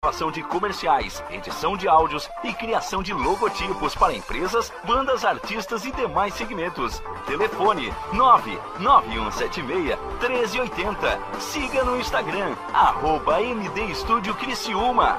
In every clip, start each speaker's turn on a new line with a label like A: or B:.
A: Gravação de comerciais, edição de áudios e criação de logotipos para empresas, bandas, artistas e demais segmentos. Telefone 99176 1380. Siga no Instagram, arroba MD Estúdio Criciúma.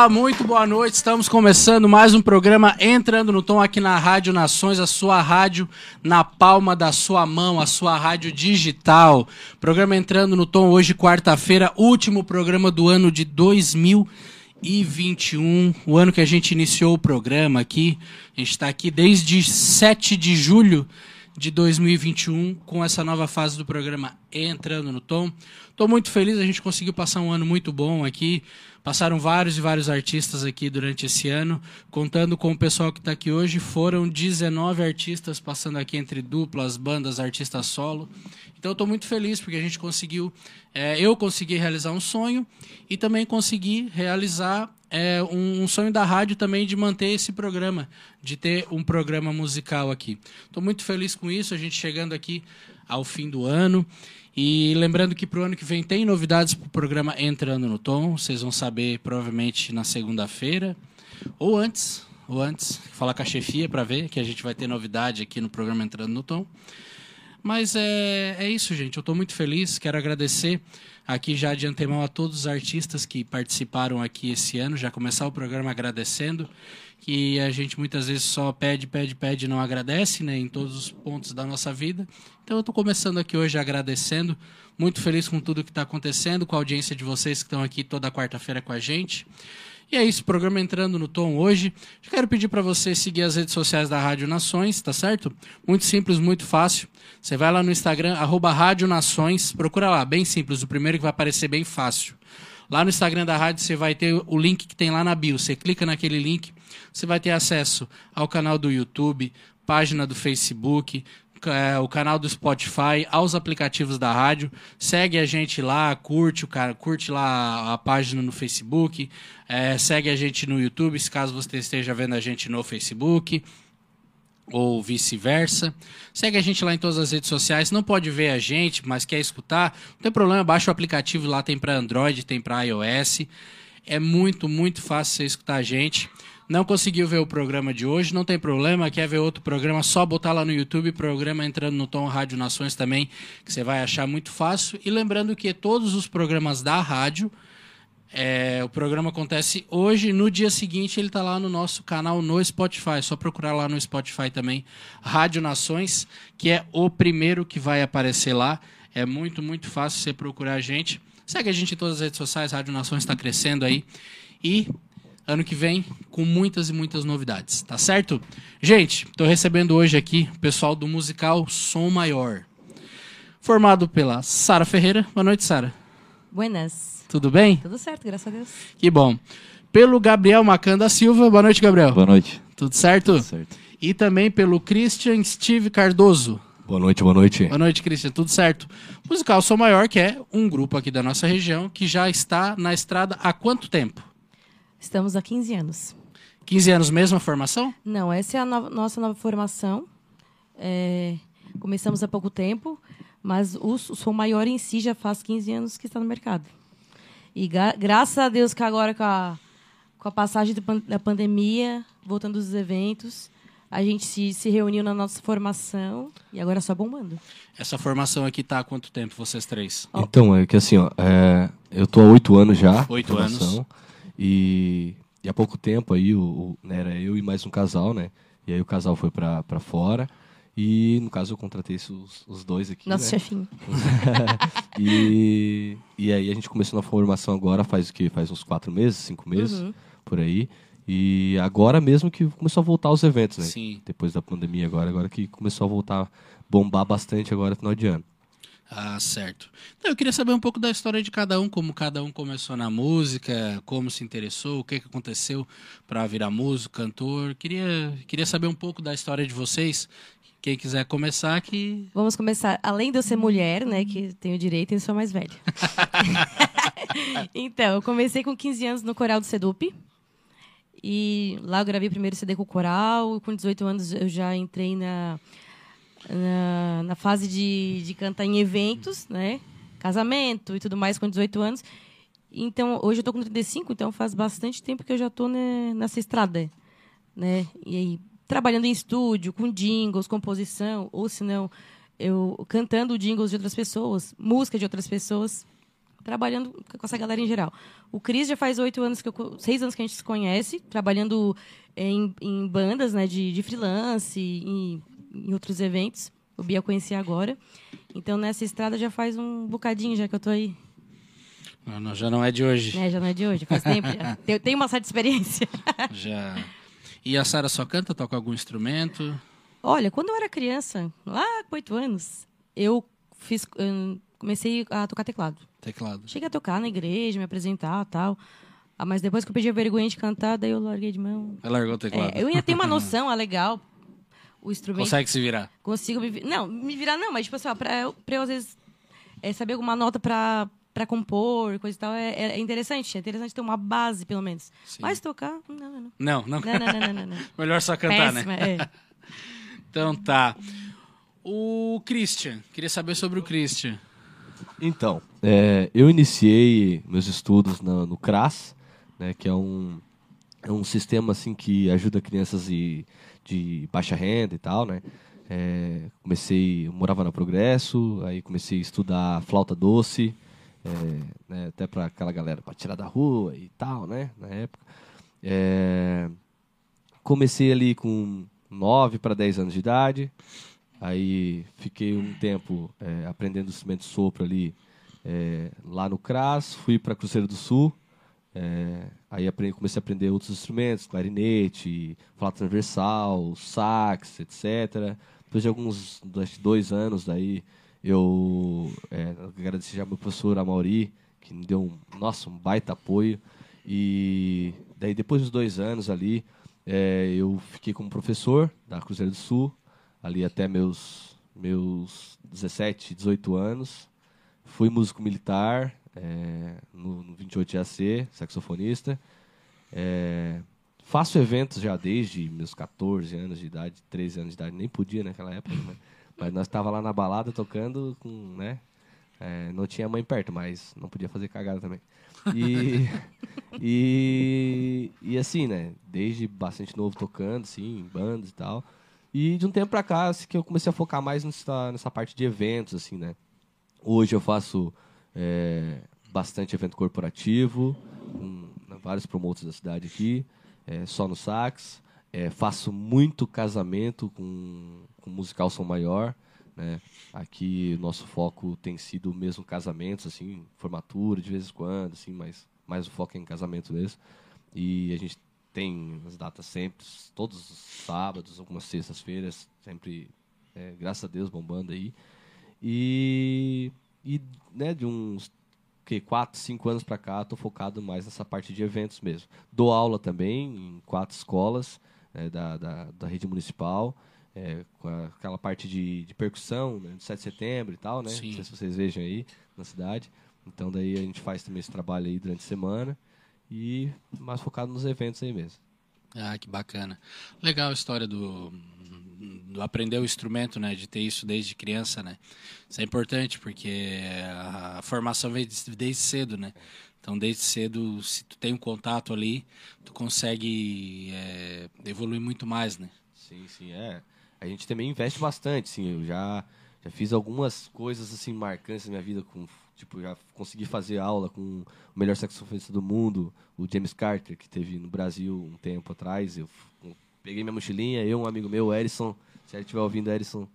B: Olá, muito boa noite. Estamos começando mais um programa Entrando no Tom aqui na Rádio Nações, a sua rádio na palma da sua mão, a sua rádio digital. Programa Entrando no Tom hoje, quarta-feira, último programa do ano de 2021, o ano que a gente iniciou o programa aqui. A gente está aqui desde 7 de julho de 2021 com essa nova fase do programa Entrando no Tom. Estou muito feliz, a gente conseguiu passar um ano muito bom aqui. Passaram vários e vários artistas aqui durante esse ano. Contando com o pessoal que está aqui hoje, foram 19 artistas passando aqui entre duplas, bandas, artistas solo. Então, estou muito feliz porque a gente conseguiu, é, eu consegui realizar um sonho e também consegui realizar é, um, um, sonho da rádio também de manter esse programa, de ter um programa musical aqui. Estou muito feliz com isso, a gente chegando aqui ao fim do ano. E lembrando que para o ano que vem tem novidades para o programa Entrando no Tom. Vocês vão saber provavelmente na segunda-feira. Ou antes, ou antes, falar com a chefia para ver que a gente vai ter novidade aqui no programa Entrando no Tom. Mas é, é isso, gente. Eu estou muito feliz. Quero agradecer aqui já de antemão a todos os artistas que participaram aqui esse ano. Já começar o programa agradecendo, que a gente muitas vezes só pede, pede, pede e não agradece, né? Em todos os pontos da nossa vida. Então eu estou começando aqui hoje agradecendo. Muito feliz com tudo que está acontecendo, com a audiência de vocês que estão aqui toda quarta-feira com a gente. E é isso, programa entrando no tom hoje. Eu quero pedir para você seguir as redes sociais da Rádio Nações, tá certo? Muito simples, muito fácil. Você vai lá no Instagram, arroba Rádio Nações, procura lá, bem simples, o primeiro que vai aparecer bem fácil. Lá no Instagram da rádio você vai ter o link que tem lá na bio. Você clica naquele link, você vai ter acesso ao canal do YouTube, página do Facebook, é, o canal do Spotify, aos aplicativos da rádio. Segue a gente lá, curte o cara, curte lá a página no Facebook, é, segue a gente no YouTube, se caso você esteja vendo a gente no Facebook ou vice-versa. Segue a gente lá em todas as redes sociais. Não pode ver a gente, mas quer escutar, não tem problema, baixa o aplicativo lá, tem para Android, tem para iOS. É muito, muito fácil você escutar a gente. Não conseguiu ver o programa de hoje, não tem problema. Quer ver outro programa? Só botar lá no YouTube, programa entrando no Tom Rádio Nações também, que você vai achar muito fácil. E lembrando que todos os programas da rádio, é, o programa acontece hoje, no dia seguinte ele está lá no nosso canal no Spotify. Só procurar lá no Spotify também, Rádio Nações, que é o primeiro que vai aparecer lá. É muito, muito fácil você procurar a gente. Segue a gente em todas as redes sociais, Rádio Nações está crescendo aí. E ano que vem com muitas e muitas novidades, tá certo? Gente, estou recebendo hoje aqui o pessoal do musical Som Maior, formado pela Sara Ferreira. Boa noite, Sara.
C: Buenas.
B: Tudo bem?
C: Tudo certo, graças a Deus.
B: Que bom. Pelo Gabriel Macan da Silva. Boa noite, Gabriel.
D: Boa noite.
B: Tudo certo?
D: Tudo certo.
B: E também pelo Christian Steve Cardoso.
D: Boa noite, boa noite.
B: Boa noite, Christian. Tudo certo? Musical Som Maior, que é um grupo aqui da nossa região que já está na estrada há quanto tempo?
C: Estamos há 15 anos.
B: 15 anos mesma formação?
C: Não, essa é a nova- nossa nova formação. É, começamos há pouco tempo, mas o, o Som Maior em si já faz 15 anos que está no mercado. E gra- graças a Deus que agora com a, com a passagem pan- da pandemia, voltando dos eventos, a gente se, se reuniu na nossa formação e agora é só bombando.
B: Essa formação aqui tá há quanto tempo, vocês três?
D: Então, é que assim, ó, é, eu tô há oito anos já.
B: Oito
D: formação, E, e há pouco tempo aí, o, o- né, era eu e mais um casal, né? E aí o casal foi pra, pra fora. E no caso eu contratei os, os dois aqui.
C: Nosso
D: né?
C: chefinho.
D: e, e aí a gente começou na formação agora faz o quê? Faz uns quatro meses, cinco meses,
C: Uhum.
D: por aí. E agora mesmo que começou a voltar os eventos, né?
B: Sim.
D: Depois da pandemia agora, agora que começou a voltar a bombar bastante agora no final de ano.
B: Ah, certo. Então, eu queria saber um pouco da história de cada um, como cada um começou na música, como se interessou, o que, que aconteceu para virar músico, cantor. Queria, queria saber um pouco da história de vocês. Quem quiser começar, que.
C: Vamos começar. Além de eu ser mulher, né, que tenho direito, eu sou mais velha. então, eu comecei com 15 anos no coral do Sedup. E lá eu gravei o primeiro CD com o coral. Com 18 anos eu já entrei na, na, na fase de, de cantar em eventos, né? Casamento e tudo mais com 18 anos. Então, hoje eu tô com 35, então faz bastante tempo que eu já tô né, nessa estrada, né? E aí, trabalhando em estúdio, com jingles, composição, ou se não, eu cantando jingles de outras pessoas, música de outras pessoas, trabalhando com essa galera em geral. O Cris já faz oito anos que eu, seis anos que a gente se conhece, trabalhando em, em bandas, né, de, de freelance, em, em outros eventos. O Bia conheci agora. Então, nessa estrada já faz um bocadinho já que eu tô aí.
B: Não, não, já não é de hoje.
C: né? Já não é de hoje, faz tempo. Eu tenho uma certa experiência.
B: Já. E a Sara só canta, toca algum instrumento?
C: Olha, quando eu era criança, lá com oito anos, eu fiz, comecei a tocar teclado.
B: Teclado.
C: Cheguei a tocar na igreja, me apresentar tal. Ah, mas depois que eu perdi a vergonha de cantar, daí eu larguei de mão.
B: Ela largou o teclado.
C: É, eu ainda tenho uma noção, ah, legal. O instrumento.
B: Consegue se virar?
C: Consigo me Não, me virar não, mas tipo assim, ó, pra, eu, pra eu às vezes é, saber alguma nota pra, pra compor, coisa e tal, é, é interessante. É interessante ter uma base, pelo menos.
B: Sim.
C: Mas tocar, não, não, não.
B: Não, não.
C: Não, não, não, não.
B: Melhor só cantar,
C: Péssima,
B: né?
C: é.
B: Então tá. O Christian. Queria saber sobre o Christian.
D: Então, é, eu iniciei meus estudos na- no CRAS, né, que é um, é um sistema assim que ajuda crianças de, de baixa renda e tal, né? É, comecei, morava na Progresso, aí comecei a estudar flauta doce, é, né, até para aquela galera para tirar da rua e tal, né, na época. É, comecei ali com 9 para 10 anos de idade, aí fiquei um tempo é, aprendendo instrumento de sopro ali é, lá no CRAS, fui para Cruzeiro do Sul, é, aí aprendi, comecei a aprender outros instrumentos, clarinete, flauta transversal, sax, etc. Depois de alguns dois anos daí, eu é, agradeci já ao meu professor Amauri, que me deu um, nossa, um baita apoio. E daí depois dos dois anos ali, é, eu fiquei como professor da Cruzeiro do Sul, ali até meus, meus 17, 18 anos. Fui músico militar é, no, no 28 AC, saxofonista. É, faço eventos já desde meus 14 anos de idade, 13 anos de idade, nem podia naquela época, né? Mas nós estava lá na balada tocando com, né? É, não tinha mãe perto, mas não podia fazer cagada também. E, e, e assim, né? Desde bastante novo tocando, assim, em bandas e tal. E de um tempo pra cá, assim, que eu comecei a focar mais nessa, nessa parte de eventos, assim, né? Hoje eu faço é, bastante evento corporativo, com vários promotores da cidade aqui é, só no sax. É, faço muito casamento com, com musical som maior. Né? Aqui nosso foco tem sido mesmo casamentos, assim, formatura de vez em quando, assim, mas mais o foco é em casamento mesmo. E a gente tem as datas sempre, todos os sábados, algumas sextas-feiras, sempre, é, graças a Deus, bombando aí. E, e né, de uns que quatro, cinco anos para cá, estou focado mais nessa parte de eventos mesmo. Dou aula também em quatro escolas né, da, da, da, rede municipal, é, com a, aquela parte de, de percussão, né, de 7 de setembro e tal, né? Sim. Não sei se vocês vejam aí na cidade. Então daí a gente faz também esse trabalho aí durante a semana e mais focado nos eventos aí mesmo.
B: Ah, que bacana. Legal a história do, do aprender o instrumento, né, de ter isso desde criança, né? Isso é importante porque a formação vem desde cedo, né? Então, desde cedo, se tu tem um contato ali, tu consegue é, evoluir muito mais, né?
D: Sim, sim, é. A gente também investe bastante, sim. Eu já, já fiz algumas coisas, assim, marcantes na minha vida. Com, tipo, já consegui fazer aula com o melhor saxofonista do mundo, o James Carter, que teve no Brasil um tempo atrás. Eu peguei minha mochilinha, eu, um amigo meu, o Erison, se ele estiver ouvindo, Erison,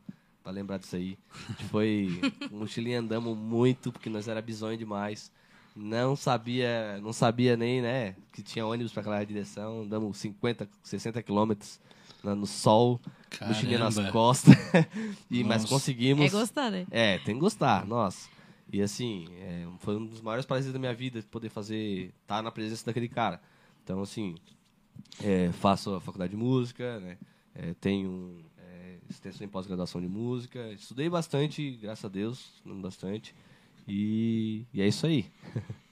D: pra lembrar disso aí. A gente foi, mochilinha andamos muito, porque nós era bizonho demais. Não sabia, não sabia nem, né, que tinha ônibus para aquela direção. Andamos 50, 60 quilômetros no sol, Caramba. mochilinha nas costas. e, mas conseguimos.
C: É gostar, né?
D: É, tem que gostar, nossa. E assim, é, foi um dos maiores prazeres da minha vida poder fazer, estar tá na presença daquele cara. Então, assim, é, faço a faculdade de música, né? É, tenho é, extensão em pós-graduação de música. Estudei bastante, graças a Deus, estudando bastante. E, e é isso aí.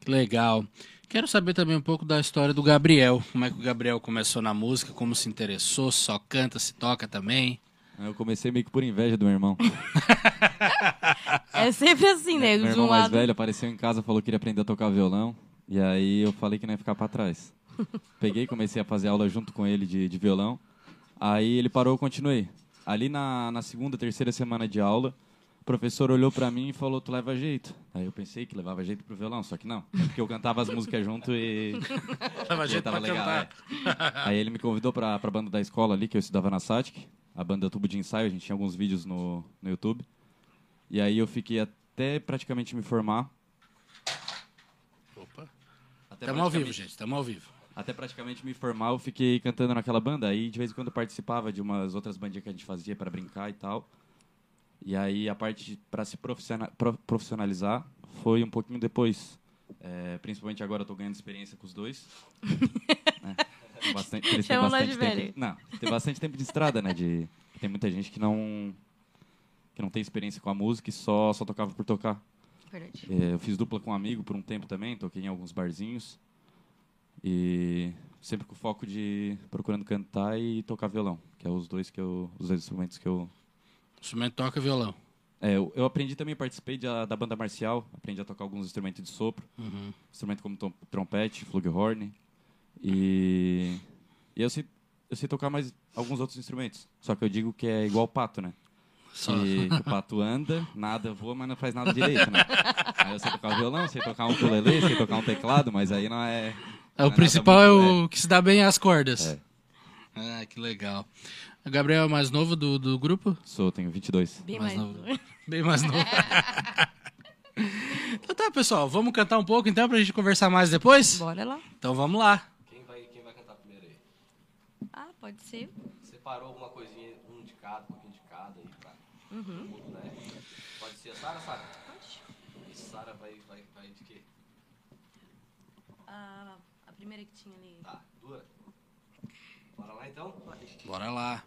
B: Que legal. Quero saber também um pouco da história do Gabriel. Como é que o Gabriel começou na música, como se interessou, só canta, se toca também.
E: Eu comecei meio que por inveja do meu irmão.
C: é sempre assim, né?
E: Meu irmão um mais lado... velho apareceu em casa, falou que queria aprender a tocar violão. E aí eu falei que não ia ficar para trás. Peguei e comecei a fazer aula junto com ele de, de violão. Aí ele parou, eu continuei. Ali na, na segunda, terceira semana de aula, o professor olhou para mim e falou: Tu leva jeito. Aí eu pensei que levava jeito pro violão, só que não. É porque eu cantava as músicas junto e.
B: leva jeito tava pra legal, cantar.
E: É. Aí ele me convidou pra, pra banda da escola ali, que eu estudava na SATIC, a banda Tubo de Ensaio. A gente tinha alguns vídeos no, no YouTube. E aí eu fiquei até praticamente me formar.
B: Opa. Estamos ao vivo, gente, estamos ao vivo
E: até praticamente me formar, eu fiquei cantando naquela banda. Aí, de vez em quando, eu participava de umas outras bandinhas que a gente fazia para brincar e tal. E aí, a parte para se profissionalizar foi um pouquinho depois. É, principalmente agora, eu tô ganhando experiência com os dois.
C: né? Bastante, eles têm bastante
E: tempo, não, tem bastante tempo de estrada, né? De, tem muita gente que não que não tem experiência com a música e só, só tocava por tocar. É, eu fiz dupla com um amigo por um tempo também, toquei em alguns barzinhos. E sempre com foco de procurando cantar e tocar violão, que é os dois que eu, os dois instrumentos que eu
B: instrumento toca violão.
E: É, eu, eu aprendi também, participei de, da banda marcial, aprendi a tocar alguns instrumentos de sopro, uhum. instrumento como trompete, flugelhorn. E, e eu eu sei tocar mais alguns outros instrumentos. Só que eu digo que é igual o pato, né?
B: Só-
E: Que o pato anda, nada, voa, mas não faz nada direito, né? Aí eu sei tocar violão, sei tocar um ukulele, sei tocar um teclado, mas aí não é...
B: É, o
E: nada
B: principal é
E: muito-
B: o que se dá bem às cordas.
E: É.
B: Ah, que legal. O Gabriel é o mais novo do, do grupo?
E: Sou, tenho 22.
F: Bem
B: Mais
F: mais.
B: novo. Bem mais novo. então tá, pessoal. Vamos cantar um pouco então pra gente conversar mais depois?
F: Bora lá.
B: Então vamos lá.
D: Quem vai, quem vai cantar primeiro aí?
F: Ah, pode ser.
D: Separou alguma coisinha, um de cada, um pouquinho de cada aí pra
F: Uhum.
D: mundo, né? Pode ser a Sara, Sara? Pode. E Sara vai, vai, vai de quê?
F: Ah, a primeira que tinha ali.
D: Tá, dura. Bora lá então?
B: Bora lá.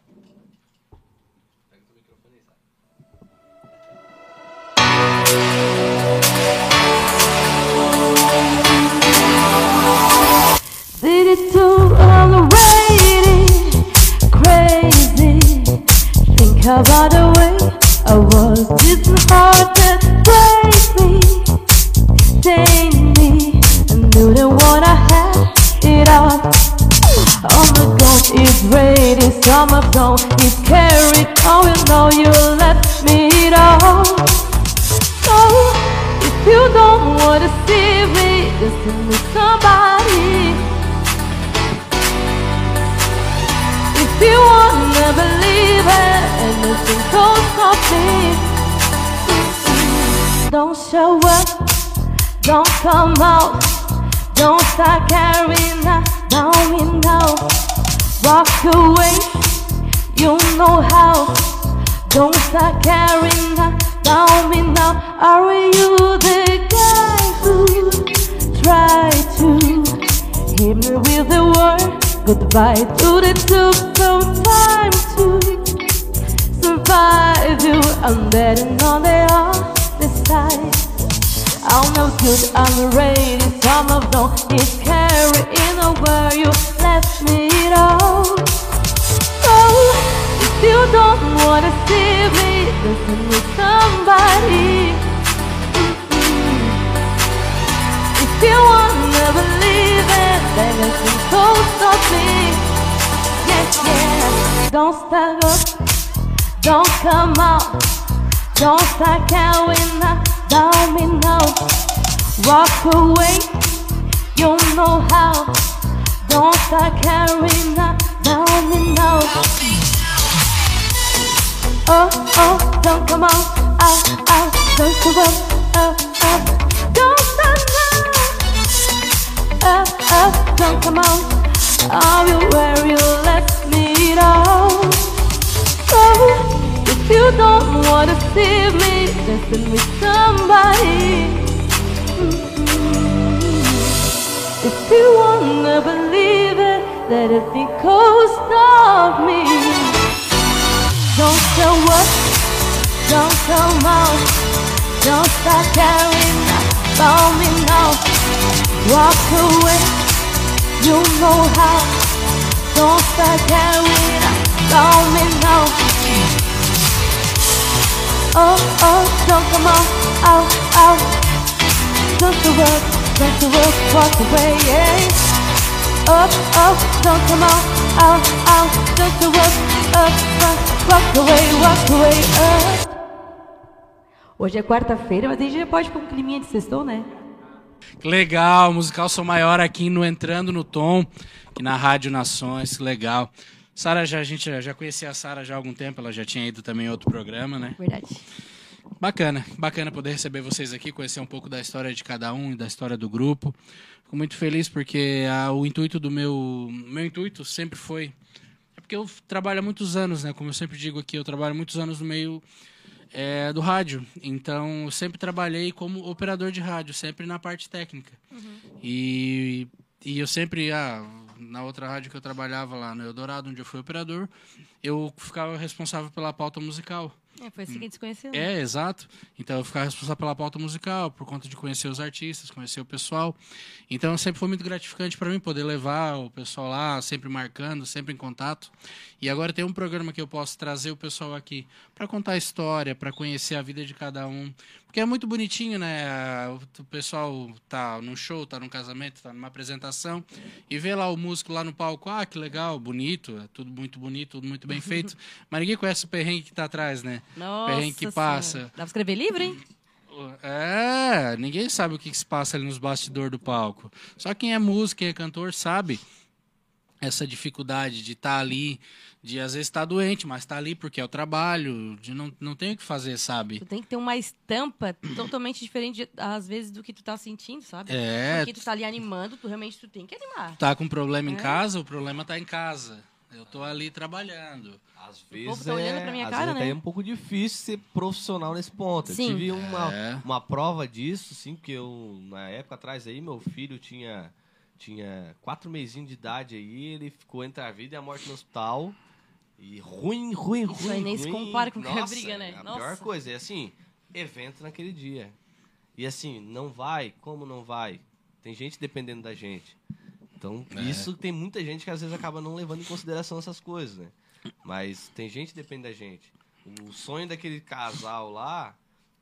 C: Summer zone is carried. Oh, you know you left me down. So, if you don't wanna see me, listen to somebody. If you wanna believe it, and listen don't stop me. Don't show up, don't come out, don't start carrying on. Now we know, walk away, you know how. Don't start carrying on. Me now, are you the guy who tried to hit me with the word goodbye? To the took some time to survive you. I'm betting on the other side. I'm no good, I'm ready. Some of them is carrying where you left me all. You don't wanna see me, listen to somebody. If you wanna believe it, then listen of me. Yes, yeah. Don't stand up, don't come out, don't start carrying me now, walk away. You know how. Don't start carrying on. Down me now. Oh, oh, don't come on. Out, out, don't you up, up, up. Don't stop now. Up, don't come on. Are you where you left me down? Oh, if you don't wanna see me, listen with somebody. Mm-mm. If you wanna believe it, let it be coast of me. Don't show up, don't come out, don't start carrying about me now. Walk away, you know how. Don't start carrying about me now. Oh, oh, don't come out, out, out. Don't you work, don't you work, walk away, yeah. Up, up, don't come out, out, out. Don't you work, up, up, walk away, walk away, up.
F: Hoje é quarta-feira, mas a gente já pode pôr um climinha de sextou, né?
B: Legal, musical Sou Maior aqui no Entrando no Tom, aqui na Rádio Nações, que legal. Sara, já, a gente já, conhecia a Sara já há algum tempo, ela já tinha ido também em outro programa, né?
F: Verdade.
B: Bacana, bacana poder receber vocês aqui, conhecer um pouco da história de cada um e da história do grupo. Fico muito feliz porque a- o intuito do meu, meu intuito sempre foi porque eu trabalho há muitos anos, né? Como eu sempre digo aqui, eu trabalho há muitos anos no meio é, do rádio. Então, eu sempre trabalhei como operador de rádio, sempre na parte técnica. E, e eu sempre, ah, na outra rádio que eu trabalhava lá no Eldorado, onde eu fui operador, eu ficava responsável pela pauta musical.
C: É, foi assim que a gente se conheceu. né?
B: É, exato. Então eu ficava responsável pela pauta musical, por conta de conhecer os artistas, conhecer o pessoal. Então sempre foi muito gratificante para mim poder levar o pessoal lá, sempre marcando, sempre em contato. E agora tem um programa que eu posso trazer o pessoal aqui para contar a história, para conhecer a vida de cada um. Porque é muito bonitinho, né? O pessoal tá num show, tá num casamento, tá numa apresentação e vê lá o músico lá no palco, ah, que legal, bonito, é tudo muito bonito, tudo muito bem feito. Mas ninguém conhece o perrengue que tá atrás, né?
C: Nossa
B: perrengue que
C: Senhora.
B: passa.
C: Dá pra escrever livro, hein?
B: É, ninguém sabe o que, que se passa ali nos bastidores do palco. Só quem é músico, quem é cantor, sabe essa dificuldade de estar ali, de às vezes estar doente, mas estar ali porque é o trabalho, de não, não tem o que fazer, sabe?
C: Tu tem que ter uma estampa totalmente diferente, de- às vezes, do que tu tá sentindo, sabe?
B: É.
C: Porque tu tá ali animando, tu realmente tu tem que animar.
B: Tá com problema em
C: É.
B: casa, o problema tá em casa. Eu tô ali trabalhando.
D: Às
C: povo
D: vezes,
C: tá olhando
D: é,
C: pra minha
D: às
C: cara,
D: vezes
C: né?
D: é um pouco difícil ser profissional nesse ponto.
C: Sim.
D: Eu tive uma,
B: É.
D: uma prova disso, assim, que eu, na época atrás aí, meu filho tinha, tinha quatro mesinhos de idade aí, ele ficou entre a vida e a morte no hospital. E ruim, ruim, ruim.
C: Isso aí nem se
D: ruim.
C: compara com qualquer
D: Nossa,
C: briga, né?
D: A
C: Nossa.
D: pior coisa é assim, evento naquele dia. E assim, não vai? Como não vai? Tem gente dependendo da gente. Então,
B: É.
D: isso tem muita gente que às vezes acaba não levando em consideração essas coisas, né? Mas tem gente que depende da gente. O sonho daquele casal lá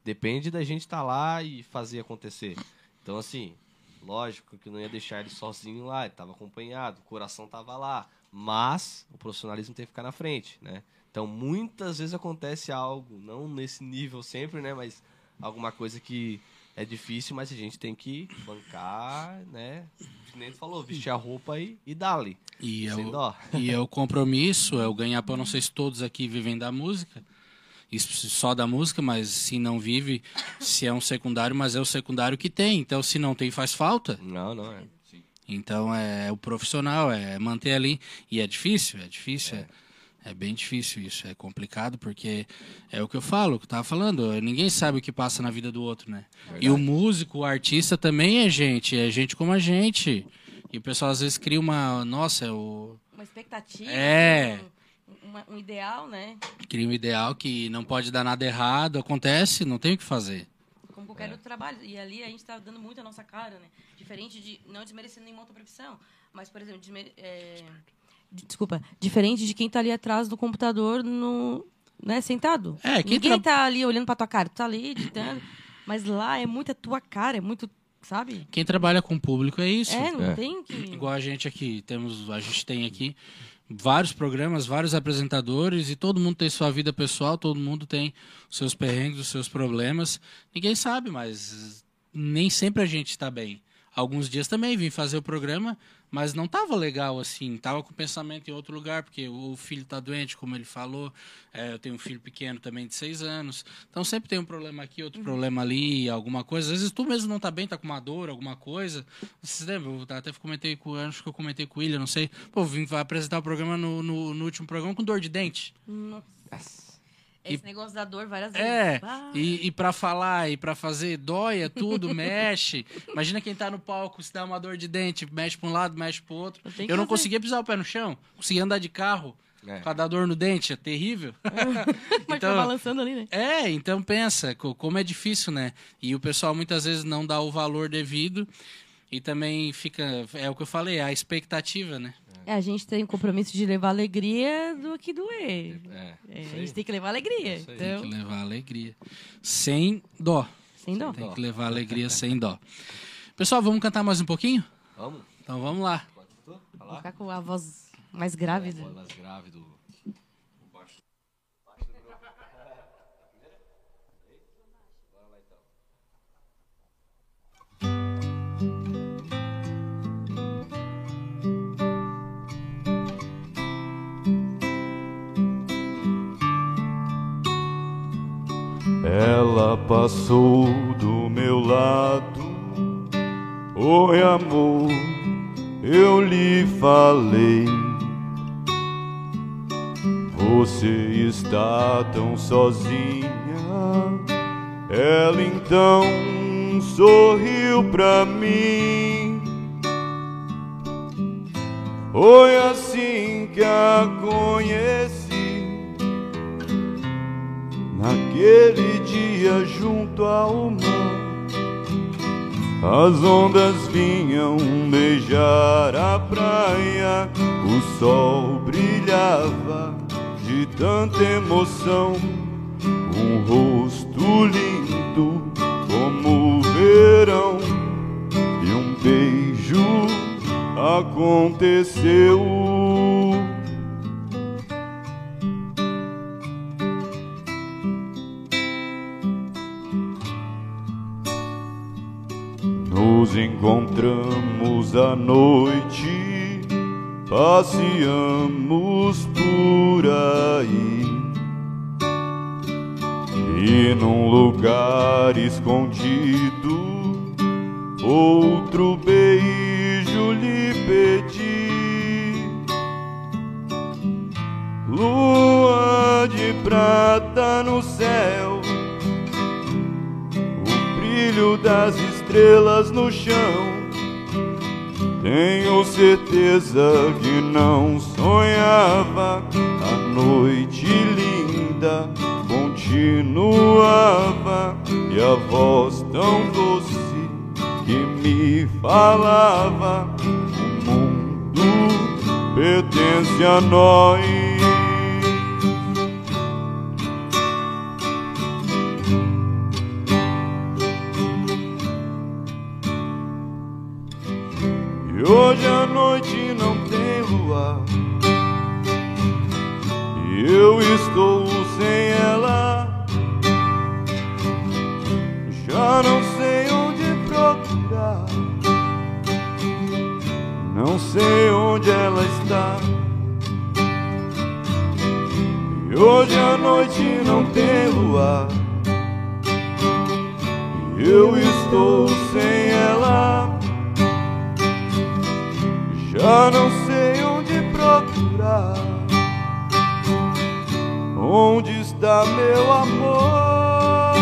D: depende da gente estar lá e fazer acontecer. Então, assim, lógico que não ia deixar ele sozinho lá, ele estava acompanhado, o coração estava lá. Mas o profissionalismo tem que ficar na frente, né? Então, muitas vezes acontece algo, não nesse nível sempre, né? Mas alguma coisa que é difícil, mas a gente tem que bancar, né? Que nem tu falou, vestir a roupa e, e dá-lhe.
B: E
D: Sem
B: eu,
D: dó.
B: E é o compromisso, é o ganhar pão. Não sei se todos aqui vivem da música, isso só da música, mas se não vive, se é um secundário, mas é o secundário que tem. Então, se não tem, faz falta.
D: Não, não, é.
B: Então, é o profissional, é manter ali. E é difícil, é difícil. É. é bem difícil isso, é complicado, porque é o que eu falo, o que eu tava falando, ninguém sabe o que passa na vida do outro, né? E o músico, o artista também é gente, é gente como a gente. E o pessoal às vezes cria uma. Nossa, é o.
C: Uma expectativa,
B: É.
C: um, um ideal, né?
B: cria um ideal que não pode dar nada errado, acontece, não tem o que fazer.
C: Como qualquer outro trabalho. E ali a gente tá dando muito a nossa cara, né? Diferente de. Não desmerecendo nenhuma outra profissão. Mas, por exemplo, desmere- é, de- desculpa. Diferente de quem tá ali atrás do computador no. Né, sentado.
B: É, quem
C: Ninguém
B: tra-
C: tá ali olhando pra tua cara. Tu tá ali editando. Mas lá é muito a tua cara, é muito. Sabe?
B: Quem trabalha com público é isso.
C: É, não
D: É.
C: tem que.
B: Igual a gente aqui, temos, a gente tem aqui vários programas, vários apresentadores e todo mundo tem sua vida pessoal, todo mundo tem os seus perrengues, os seus problemas. Ninguém sabe, mas nem sempre a gente está bem. Alguns dias também vim fazer o programa, mas não tava legal assim, tava com o pensamento em outro lugar, porque o filho tá doente, como ele falou. É, eu tenho um filho pequeno também de seis anos. Então sempre tem um problema aqui, outro problema ali, alguma coisa. Às vezes tu mesmo não tá bem, tá com uma dor, alguma coisa. Vocês lembram? Eu até comentei com acho que eu comentei com o William, não sei. Pô, vim apresentar o programa no, no, no último programa com dor de dente.
C: Esse negócio da dor várias vezes.
B: É,
C: Ah,
B: e, e para falar e pra fazer, dóia tudo, mexe. Imagina quem tá no palco, se dá uma dor de dente, mexe pra um lado, mexe pro outro.
C: Eu
B: Eu não
C: fazer.
B: conseguia pisar o pé no chão, conseguia andar de carro,
D: É.
B: por causa da dor no dente, é terrível.
C: mas
B: então-
C: balançando ali, né?
B: É, então pensa, co- como é difícil, né? E o pessoal muitas vezes não dá o valor devido e também fica, é o que eu falei, a expectativa, né?
C: É, a gente tem o compromisso de levar alegria do que doer.
D: É,
C: É,
D: isso
C: a gente tem que levar alegria.
D: Isso aí.
B: Tem
C: Então,
B: que levar alegria. Sem dó.
C: sem dó.
B: Tem que levar alegria sem dó. Pessoal, vamos cantar mais um pouquinho?
D: Vamos?
B: Então vamos lá.
C: Vou ficar com a voz mais grávida.
D: Bolas grávido.
G: Ela passou do meu lado. Oi, amor, eu lhe falei. Você está tão sozinha. Ela então sorriu pra mim. Foi assim que a conheci. Naquele dia junto ao mar. As ondas vinham beijar a praia, o sol brilhava de tanta emoção. Um rosto lindo como o verão, e um beijo aconteceu. À noite, passeamos por aí. E num lugar escondido, outro beijo lhe pedi. Lua de prata no céu, o brilho das estrelas no chão. Tenho certeza que não sonhava. A noite linda continuava. E a voz tão doce que me falava. O mundo pertence a nós. Eu estou sem ela. Já não sei onde procurar. Não sei onde ela está. E hoje a noite não tem luar. Eu estou sem ela. Já não sei onde procurar. Onde está meu amor?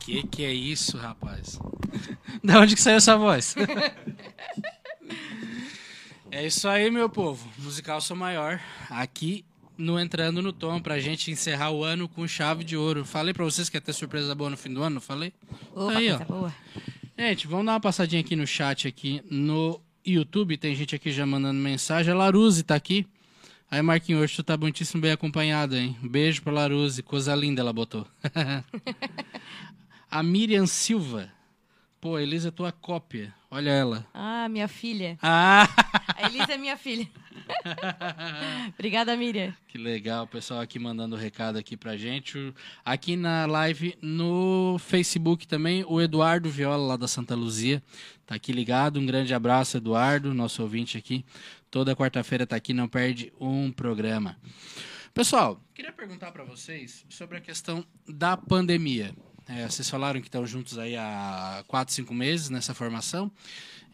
B: Que que é isso, rapaz? da onde que saiu essa voz? é isso aí, meu povo. Musical Sou Maior. Aqui no Entrando no Tom, pra gente encerrar o ano com chave de ouro. Falei pra vocês que ia ter surpresa boa no fim do ano, não falei?
C: Opa,
B: aí, ó.
C: boa.
B: Gente, vamos dar uma passadinha aqui no chat aqui no YouTube. Tem gente aqui já mandando mensagem. A Laruze tá aqui. Aí, Marquinhos, hoje tu tá muitíssimo bem acompanhado, hein? Beijo pra Laruze. Coisa linda ela botou. a Miriam Silva. Pô, a Elisa é tua cópia. Olha ela.
C: Ah, minha filha.
B: Ah!
C: A Elisa é minha filha. Obrigada, Miriam.
B: Que legal, pessoal aqui mandando recado aqui pra gente. Aqui na live no Facebook também, o Eduardo Viola, lá da Santa Luzia, tá aqui ligado. Um grande abraço, Eduardo, nosso ouvinte aqui. Toda quarta-feira tá aqui, não perde um programa. Pessoal, queria perguntar pra vocês sobre a questão da pandemia. É, vocês falaram que estão juntos aí há quatro, cinco meses nessa formação.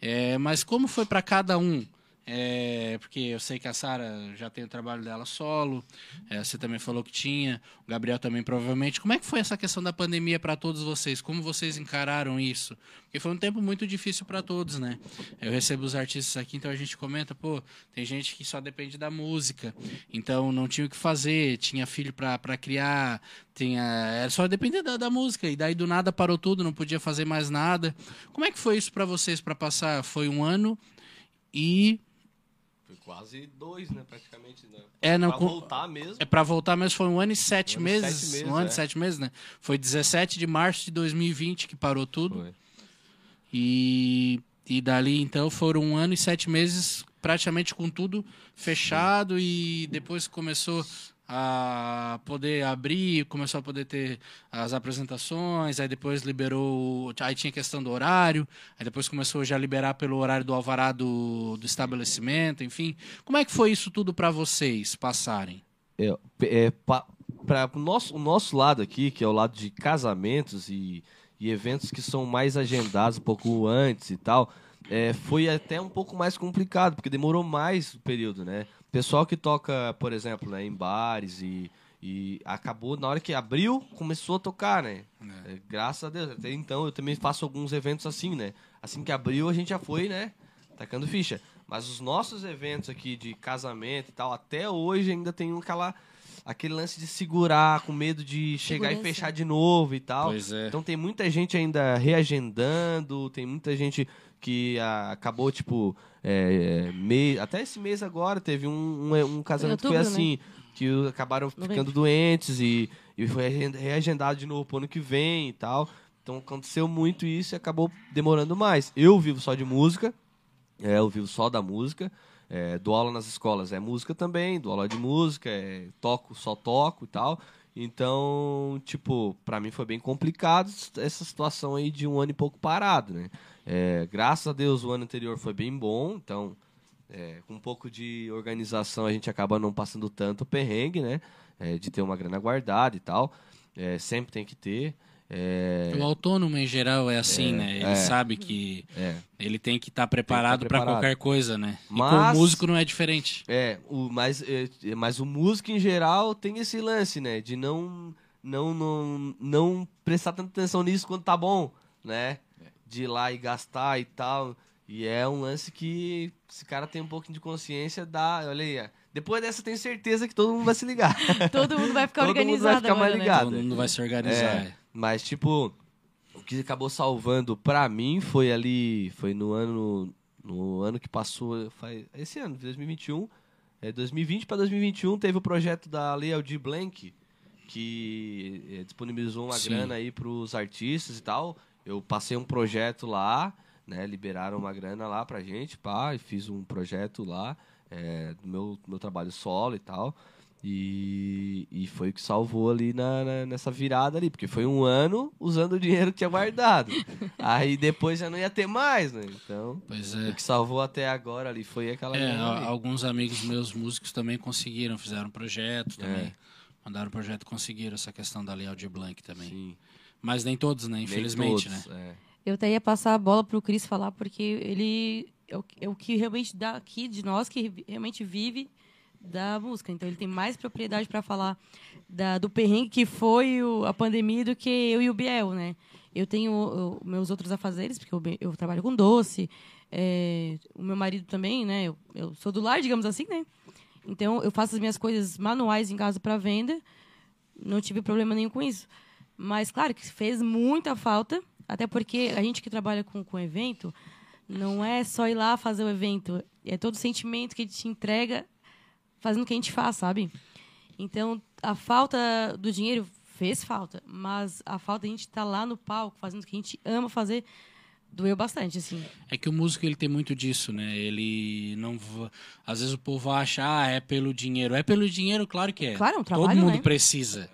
B: É, mas como foi para cada um? É, porque eu sei que a Sara já tem o trabalho dela solo, é, você também falou que tinha, o Gabriel também provavelmente. Como é que foi essa questão da pandemia para todos vocês? Como vocês encararam isso? Porque foi um tempo muito difícil para todos, né? Eu recebo os artistas aqui, então a gente comenta, pô, tem gente que só depende da música, então não tinha o que fazer, tinha filho para criar, tinha, era só depender da, da música, e daí do nada parou tudo, não podia fazer mais nada. Como é que foi isso para vocês para passar? Foi um ano e
D: quase dois, né? Praticamente. Né?
B: É, não,
D: pra
B: com-
D: voltar mesmo.
B: É pra voltar, mas foi um ano e sete
D: Um
B: meses.
D: sete meses,
B: um ano
D: é.
B: e sete meses, né? Foi 17 de março de 2020 que parou tudo.
D: Foi.
B: E, e dali, então, foram um ano e sete meses praticamente com tudo fechado e depois começou a poder abrir, começou a poder ter as apresentações, aí depois liberou, aí tinha questão do horário, aí depois começou já a liberar pelo horário do alvará do, do estabelecimento, enfim. Como é que foi isso tudo para vocês passarem?
D: É, é, para o nosso, o nosso lado aqui, que é o lado de casamentos e, e eventos que são mais agendados um pouco antes e tal, é, foi até um pouco mais complicado, porque demorou mais o período, né? Pessoal que toca, por exemplo, né, em bares e, e acabou, na hora que abriu, começou a tocar, né? É, graças a Deus. Até então eu também faço alguns eventos assim, né? Assim que abriu, a gente já foi, né? Tacando ficha. Mas os nossos eventos aqui de casamento e tal, até hoje ainda tem um aquela, aquele lance de segurar, com medo de chegar e fechar de novo e tal.
B: Pois é.
D: Então tem muita gente ainda reagendando, tem muita gente que ah, acabou, tipo, é, é, mei- até esse mês agora teve um, um, um casamento que foi
C: né?
D: assim, que o- acabaram
C: Novembro.
D: ficando doentes e, e foi reagendado de novo pro ano que vem e tal. Então aconteceu muito isso e acabou demorando mais. Eu vivo só de música, é, eu vivo só da música. É, dou aula nas escolas, é música também, dou aula de música, é, toco, só toco e tal. Então, tipo, pra mim foi bem complicado essa situação aí de um ano e pouco parado, né? É, graças a Deus o ano anterior foi bem bom, então é, com um pouco de organização a gente acaba não passando tanto perrengue, né? É, de ter uma grana guardada e tal. É, sempre tem que ter. É,
B: O autônomo, em geral, é assim, né? Ele
D: é.
B: sabe que
D: é.
B: ele tem que estar preparado para qualquer coisa, né? E com
D: Mas-
B: o músico não é diferente.
D: É, o, mas, é, mas o músico em geral tem esse lance, né? De não, não, não, não prestar tanta atenção nisso quando tá bom, né? De ir lá e gastar e tal. E é um lance que, se o cara tem um pouquinho de consciência, dá. Olha aí, ó. depois dessa, eu tenho certeza que todo mundo vai se ligar.
C: Todo mundo vai ficar
D: Todo mundo vai
C: organizado
D: ficar mais
C: né?
D: ligado.
B: Todo mundo vai se organizar.
D: É, mas, tipo, o que acabou salvando pra mim foi ali. Foi no ano. No ano que passou. Faz, esse ano, 2021. É, 2020 para 2021 teve o projeto da Lei Aldir Blank, que é, disponibilizou uma
B: Sim.
D: grana aí pros artistas e tal. Eu passei um projeto lá, né? Liberaram uma grana lá pra gente, pá, e fiz um projeto lá, é, do meu, meu trabalho solo e tal. E, e foi o que salvou ali na, na- nessa virada ali, porque foi um ano usando o dinheiro que tinha guardado. Aí depois já não ia ter mais, né? Então,
B: Pois
D: o
B: é.
D: que salvou até agora ali foi aquela
B: É, a- alguns amigos meus músicos também conseguiram, fizeram projeto também.
D: É.
B: Mandaram projeto, conseguiram essa questão da Lei Aldir Blanc também.
D: Sim.
B: Mas nem todos, né?
D: Nem
B: Infelizmente,
D: todos,
B: né?
D: é.
C: Eu até ia passar a bola pro Cris falar, porque ele é o, é o que realmente dá aqui de nós, que realmente vive da música. Então ele tem mais propriedade para falar da, do perrengue que foi o- a pandemia do que eu e o Biel, né? Eu tenho o- meus outros afazeres, porque eu, eu trabalho com doce, é, o meu marido também, né? Eu, eu sou do lar, digamos assim, né? Então eu faço as minhas coisas manuais em casa para venda, não tive problema nenhum com isso. Mas, claro, que fez muita falta, até porque a gente que trabalha com, com evento, não é só ir lá fazer o evento, é todo o sentimento que a gente entrega fazendo o que a gente faz, sabe? Então, a falta do dinheiro fez falta, mas a falta de a gente estar lá no palco, fazendo o que a gente ama fazer, doeu bastante, assim.
B: É que o músico ele tem muito disso, né? Ele não. Às vezes o povo acha, ah, é pelo dinheiro. É pelo dinheiro, claro que é.
C: Claro, é um
B: Todo
C: trabalho,
B: mundo
C: né?
B: precisa.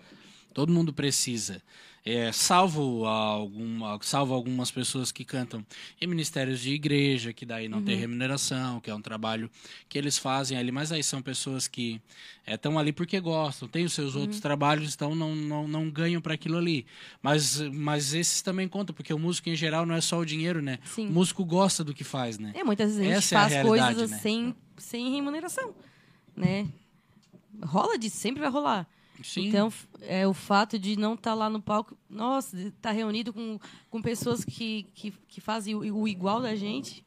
B: Todo mundo precisa. É, salvo, alguma, salvo algumas pessoas que cantam em ministérios de igreja, que daí não
C: Uhum.
B: tem remuneração, que é um trabalho que eles fazem ali, mas aí são pessoas que estão ali porque gostam, têm os seus
C: Uhum.
B: outros trabalhos, então não, não, não ganham para aquilo ali. Mas, mas esses também contam, porque o músico em geral não é só o dinheiro, né?
C: Sim.
B: O músico gosta do que faz, né?
C: É, muitas vezes a gente
B: Essa é
C: faz coisas
B: né?
C: sem, sem remuneração, né? Rola disso, sempre vai rolar.
B: Sim.
C: Então, é, o fato de não estar lá no palco, nossa, de estar reunido com, com pessoas que, que, que fazem o, o igual da gente.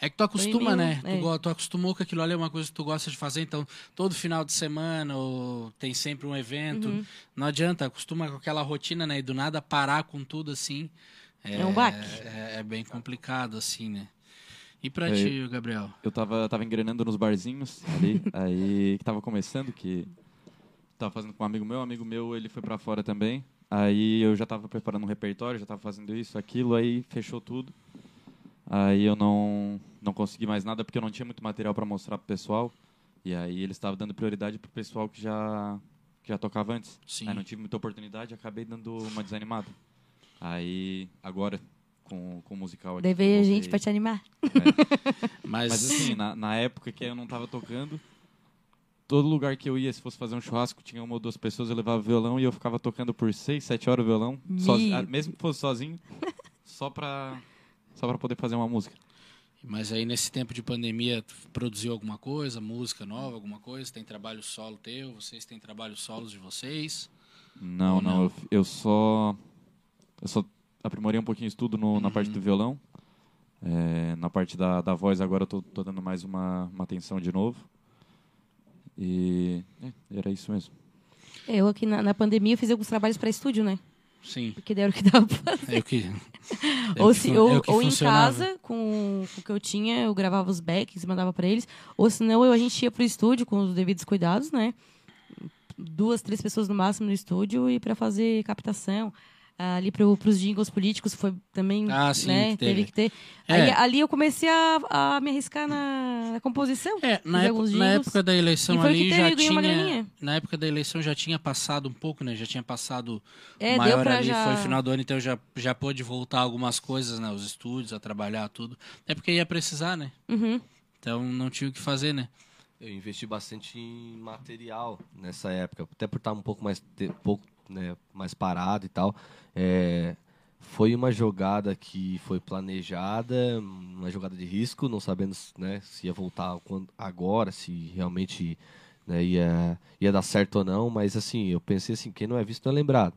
B: É que tu acostuma, né? Tu,
C: é.
B: go- tu acostumou que aquilo ali é uma coisa que tu gosta de fazer, então todo final de semana ou tem sempre um evento.
C: Uhum.
B: Não adianta, acostuma com aquela rotina, né? E do nada parar com tudo assim.
C: É um baque.
B: É, é bem complicado, assim, né? E pra
E: É,
B: ti, Gabriel?
E: Eu tava, tava engrenando nos barzinhos ali, aí que tava começando, que tava fazendo com um amigo meu, um amigo meu ele foi pra fora também. Aí eu já tava preparando um repertório, já tava fazendo isso, aquilo, aí fechou tudo. Aí eu não, não consegui mais nada porque eu não tinha muito material pra mostrar pro pessoal. E aí eles estavam dando prioridade pro pessoal que já, que já tocava antes.
B: Sim.
E: Aí não tive muita oportunidade, acabei dando uma desanimada. Aí, agora, com, com o musical aqui.
C: Daí veio a gente pra te animar.
B: Mas,
E: mas assim, na, na época que eu não tava tocando, todo lugar que eu ia, se fosse fazer um churrasco, tinha uma ou duas pessoas, eu levava violão e eu ficava tocando por seis, sete horas o violão, ah, mesmo que fosse sozinho, só pra, só pra poder fazer uma música.
B: mas aí nesse tempo de pandemia, tu produziu alguma coisa, música nova, alguma coisa? Tem trabalho solo teu? Vocês têm trabalhos solos de vocês?
E: Não, não,
B: não?
E: Eu, eu só eu só aprimorei um pouquinho o estudo no- na parte do violão. É, na parte da, da voz agora eu tô, tô dando mais uma, uma atenção de novo. E é, era isso mesmo.
C: Eu aqui na, na pandemia fiz alguns trabalhos para estúdio, né?
B: Sim.
C: Porque deram o que dava pra fazer.
B: É o que. é
C: ou
B: o que
C: se- ou,
B: é o que
C: ou em casa, com, com o que eu tinha, eu gravava os backs e mandava para eles. Ou senão eu, a gente ia pro estúdio com os devidos cuidados, né? Duas, três pessoas no máximo no estúdio e para fazer captação. Ali para os jingles políticos foi também,
B: Ah, sim,
C: né?
B: que teve.
C: que ter.
B: É.
C: Aí, ali eu comecei a, a me arriscar na, na composição.
B: É, na, época, na época da eleição
C: E foi o que
B: ali
C: teve,
B: já tinha. Na época da eleição já tinha passado um pouco, né? Já tinha passado
C: É,
B: maior ali,
C: já-
B: foi final do ano, então já, já pôde voltar algumas coisas, né? Os estúdios, a trabalhar, tudo. É porque ia precisar, né?
C: Uhum.
B: Então não tinha o que fazer, né?
D: Eu investi bastante em material nessa época, até por estar um pouco mais, te- pouco, né, mais parado e tal. É, foi uma jogada que foi planejada, uma jogada de risco, não sabendo né, se ia voltar agora, se realmente né, ia, ia dar certo ou não, mas assim, eu pensei assim, quem não é visto não é lembrado,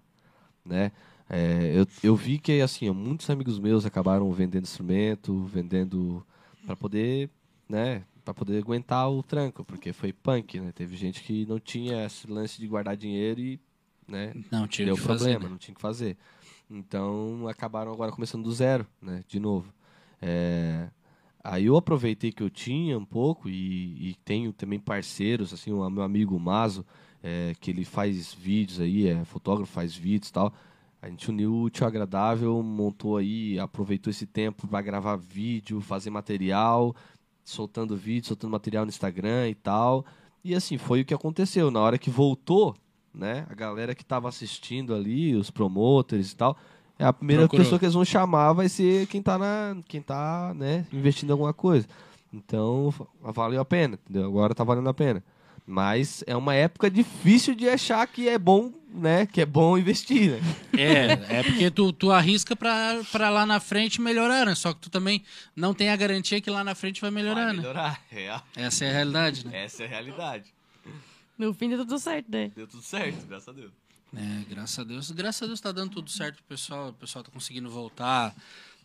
D: né? É, eu, eu vi que assim, muitos amigos meus acabaram vendendo instrumento, vendendo para poder, né, para poder aguentar o tranco, porque foi punk, né? Teve gente que não tinha esse lance de guardar dinheiro e, né,
B: Não tinha
D: deu
B: que fazer.
D: problema,
B: né?
D: não tinha o que fazer. Então acabaram agora começando do zero, né? De novo. É, Aí eu aproveitei que eu tinha um pouco e, e tenho também parceiros, assim, o meu amigo Mazo, é, que ele faz vídeos aí, é fotógrafo, faz vídeos e tal. A gente uniu o útil ao agradável, montou aí, aproveitou esse tempo para gravar vídeo, fazer material, soltando vídeo, soltando material no Instagram e tal. E assim, foi o que aconteceu. Na hora que voltou, né, a galera que estava assistindo ali, os promotores e tal, é a primeira
B: Procurou.
D: pessoa que eles vão chamar vai ser quem tá, na, quem tá né, investindo em alguma coisa. Então, valeu a pena, entendeu? Agora tá valendo a pena. Mas é uma época difícil de achar que é bom, né? Que é bom investir, né?
B: É, é porque tu, tu arrisca pra, pra lá na frente melhorar, né? Só que tu também não tem a garantia que lá na frente vai melhorar,
D: Vai
B: né?
D: melhorar. É,
B: Essa é a realidade, né?
D: essa é a realidade.
C: No fim deu tudo certo, né?
D: Deu tudo certo, graças a Deus.
B: É, graças a Deus. Graças a Deus tá dando tudo certo pro pessoal. O pessoal tá conseguindo voltar,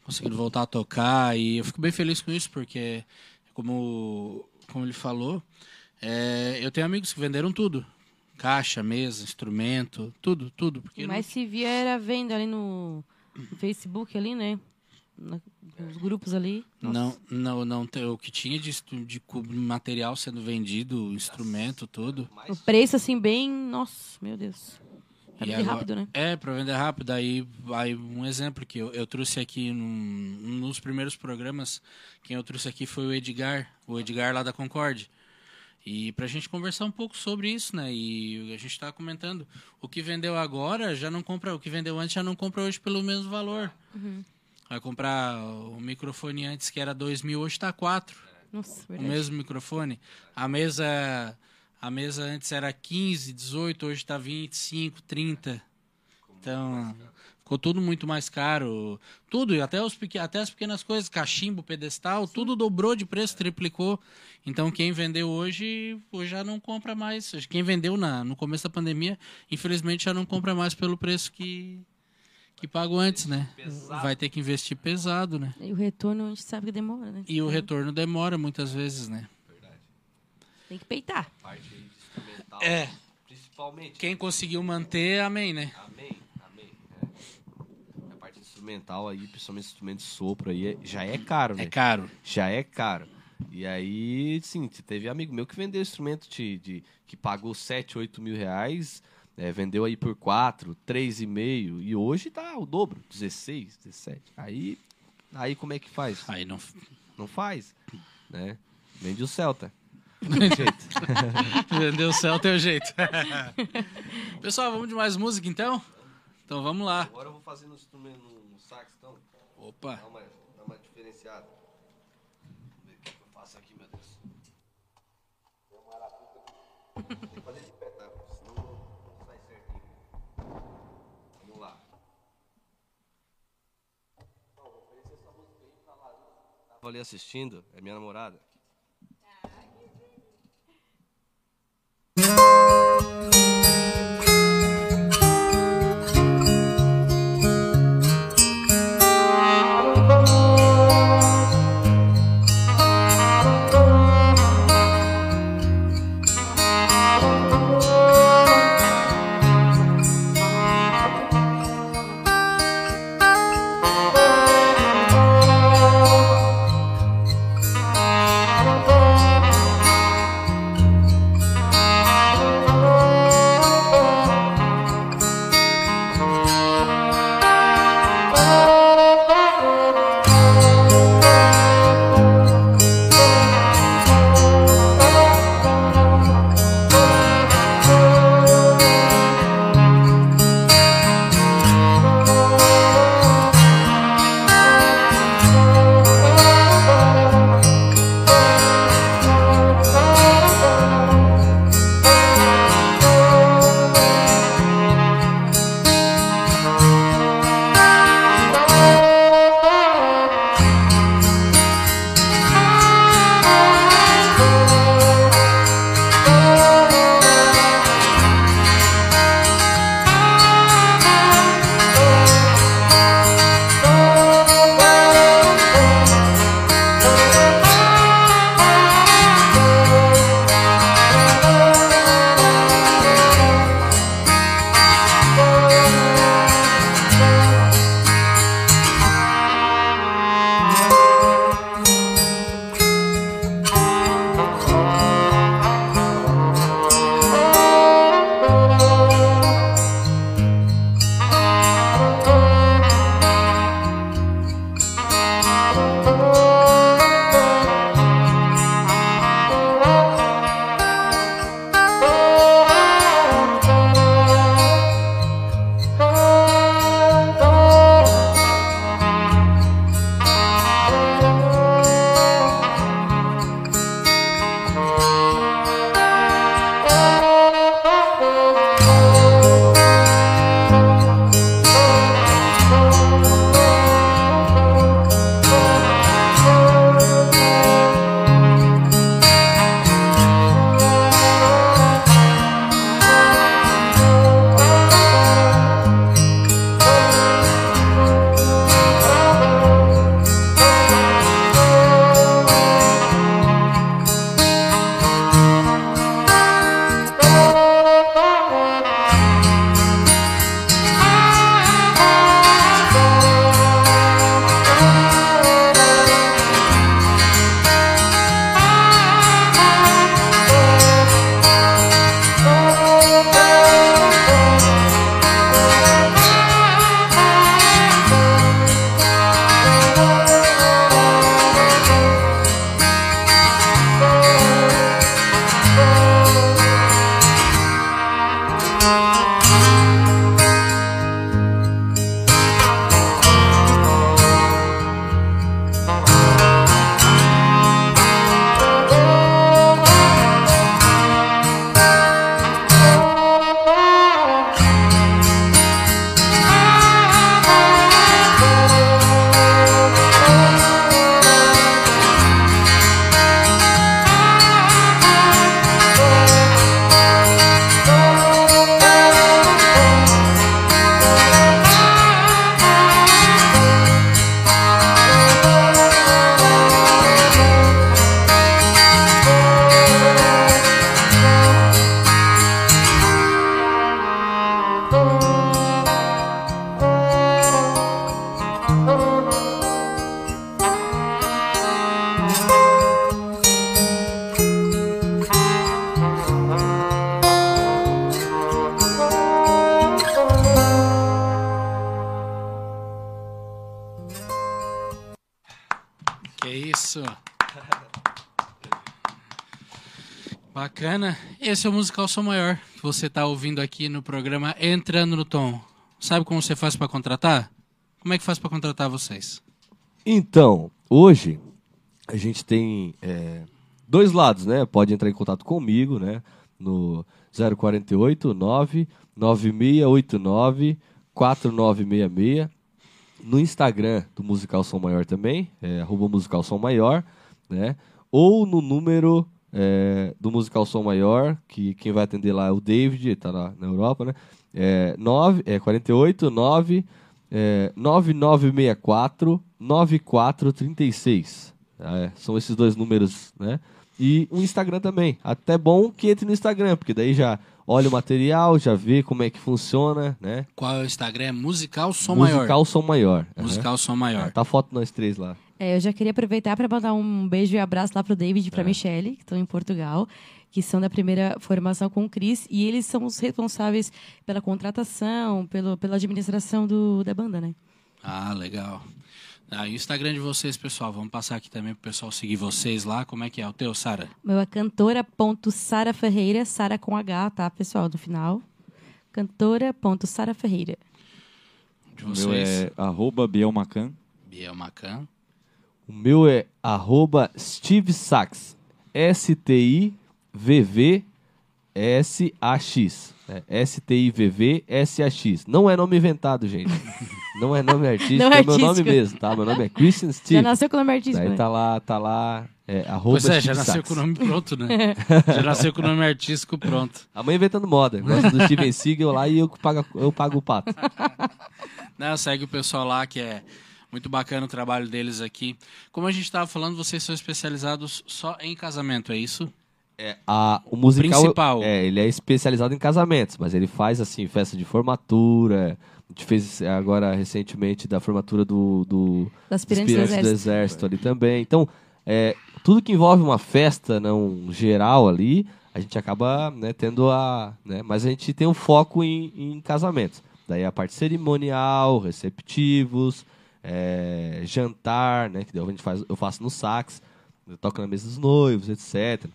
B: conseguindo voltar a tocar. E eu fico bem feliz com isso, porque, como, como ele falou, é, eu tenho amigos que venderam tudo. Caixa, mesa, instrumento, tudo, tudo. Porque
C: Mas se via era venda ali no, no Facebook ali, né? Na- nos grupos ali.
B: não, não, não, não o que tinha de, de material sendo vendido, instrumento, tudo.
C: O preço, assim, bem. Nossa, meu Deus. Pra
B: E
C: vender
B: agora-
C: rápido, né?
B: É, para vender rápido. Aí, aí um exemplo que eu, eu trouxe aqui num, nos primeiros programas, quem eu trouxe aqui foi o Edgar, o Edgar lá da Concorde. E pra gente conversar um pouco sobre isso, né? E a gente tá comentando, o que vendeu agora já não compra, o que vendeu antes já não compra hoje pelo mesmo valor. Vai comprar o microfone antes que era 2 mil, hoje tá 4
C: Nossa,
B: o
C: verdade.
B: mesmo microfone. A mesa a mesa antes era 15, 18, hoje está 25, 30. Então, ficou tudo muito mais caro. Tudo, até, os, até as pequenas coisas, cachimbo, pedestal, tudo dobrou de preço, triplicou. Então, quem vendeu hoje, hoje já não compra mais. Quem vendeu na, no começo da pandemia, infelizmente já não compra mais pelo preço que, que pagou antes, né? Vai ter que investir pesado, né?
C: E o retorno a gente sabe que demora, né?
B: E o retorno demora muitas vezes, né?
C: Tem que peitar.
D: Parte instrumental.
B: É.
D: Principalmente.
B: Quem conseguiu manter, amém, né?
D: Amém, amém. É. A parte instrumental aí, principalmente instrumento de sopro aí, é- já é caro, né?
B: É caro.
D: Já é caro. E aí, sim, teve amigo meu que vendeu instrumento de, de- que pagou 7, 8 mil reais, é, vendeu aí por 4, 3,5, e hoje tá o dobro, 16, 17. Aí, aí como é que faz?
B: Aí não.
D: Não faz, né? Vende o Celta. Não tem jeito.
B: Vendeu o céu teu jeito. Pessoal, vamos de mais música então? Então vamos lá.
D: Agora eu vou fazer no instrumento, no sax, então.
B: Opa.
D: Dá uma, dá uma diferenciada. Vamos ver o que eu faço aqui, meu Deus. Tem que fazer de pé, tá? Senão não sai certinho. Vamos lá. Tava ali assistindo, é minha namorada.
B: Isso. Esse é o Musical Som Maior que você está ouvindo aqui no programa Entrando no Tom. Sabe como você faz para contratar? Como é que faz para contratar vocês?
D: Então, hoje a gente tem é, dois lados, né? Pode entrar em contato comigo, né? No 048 9 9689 4966. No Instagram do Musical Som Maior também, é arroba Musical Som Maior, né? Ou no número é, do Musical Som Maior, que quem vai atender lá é o David, ele tá lá na Europa, né? É, 9, é 48 9 é, 9964 9436. É, são esses dois números, né? E o Instagram também. Até bom que entre no Instagram, porque daí já olha o material, já vê como é que funciona, né?
B: Qual é o Instagram? É Musical Som
D: Musical
B: Maior.
D: Som Maior.
B: Musical Som Maior.
D: Tá a foto de nós três lá.
C: É, eu já queria aproveitar para mandar um beijo e abraço lá pro David e pra Michelle, que estão em Portugal, que são da primeira formação com o Cris, e eles são os responsáveis pela contratação, pelo, pela administração do, da banda, né?
B: Ah, legal. Ah, o Instagram de vocês, pessoal, vamos passar aqui também pro pessoal seguir vocês lá. Como é que é o teu, Sara?
C: Meu é cantora.sara Ferreira, Sara com H, tá, pessoal, no final. Cantora.sara Ferreira.
B: De
E: O
B: vocês?
E: meu é arroba Biel Macan.
B: Biel Macan.
D: O meu é arroba Steve Sachs. S-T-I-V-V-S-A-X. É, S-T-I-V-V-S-A-X. Não é nome inventado, gente. Não é nome artístico,
C: Não é
D: é meu nome
C: artístico.
D: mesmo, tá? Meu nome é Christian
C: Já
D: Steve.
C: nasceu com o nome artístico,
D: Daí
C: né?
D: tá lá, tá lá, é, arroba
B: Pois é,
D: Steve
B: já nasceu
D: Sachs.
B: com o nome pronto, né? já nasceu com o nome artístico pronto.
D: Amanhã inventando moda. Gosta do Steven Seagal lá e eu pago, eu pago o pato.
B: Não, segue o pessoal lá, que é muito bacana o trabalho deles aqui. Como a gente estava falando, vocês são especializados só em casamento, é isso?
D: A, o musical,
B: Principal.
D: É, ele é especializado em casamentos, mas ele faz, assim, festa de formatura. A gente fez agora, recentemente, da formatura do, do
C: Das aspirantes do
D: aspirantes do
C: exército.
D: exército ali também. Então, é, tudo que envolve uma festa não geral ali, a gente acaba né, tendo a... Né, mas a gente tem um foco em, em casamentos. Daí a parte cerimonial, receptivos, é, jantar, né, que a gente faz, eu faço no sax, eu toco na mesa dos noivos, etc.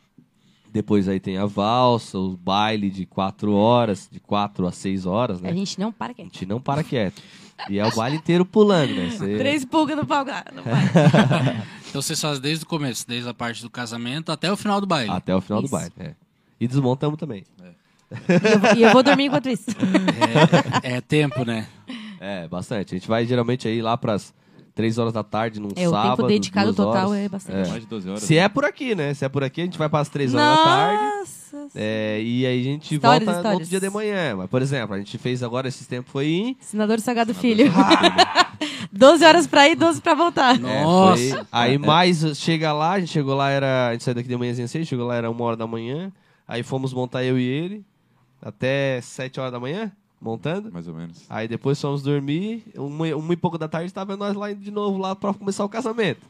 D: Depois aí tem a valsa, o baile de quatro horas, de quatro a seis horas, né?
C: A gente não para
D: A
C: quieto.
D: gente não para quieto. E é o baile inteiro pulando, né? Você-
C: Três pulgas no pau. para.
B: Então vocês fazem desde o começo, desde a parte do casamento até o final do baile.
D: Até o final
C: Isso.
D: do baile, é. E desmontamos também.
C: E eu vou- E eu vou dormir enquanto isso.
B: É, é tempo, né?
D: É, bastante. A gente vai geralmente aí lá pras três horas da tarde num
C: É, o
D: sábado.
C: tempo dedicado
D: duas
C: total
D: horas.
C: é bastante.
E: Mais de 12 horas.
D: Se é por aqui, né? Se é por aqui, a gente vai pras três horas da tarde.
C: Nossa.
D: É, e aí a gente
C: Histórias,
D: volta no outro
C: histórias.
D: dia de manhã. Mas, por exemplo, a gente fez agora esse tempo foi em.
C: Senador Sagado Filho. 12 horas pra ir, 12 pra voltar.
D: É,
B: Nossa!
D: foi- aí mais chega lá, a gente chegou lá, era. A gente saiu daqui de manhãzinha cedo, chegou lá, era uma hora da manhã. Aí fomos montar eu e ele. Até sete horas da manhã, montando.
E: Mais ou menos.
D: Aí depois fomos dormir, uma, uma e pouco da tarde tava nós lá de novo lá pra começar o casamento.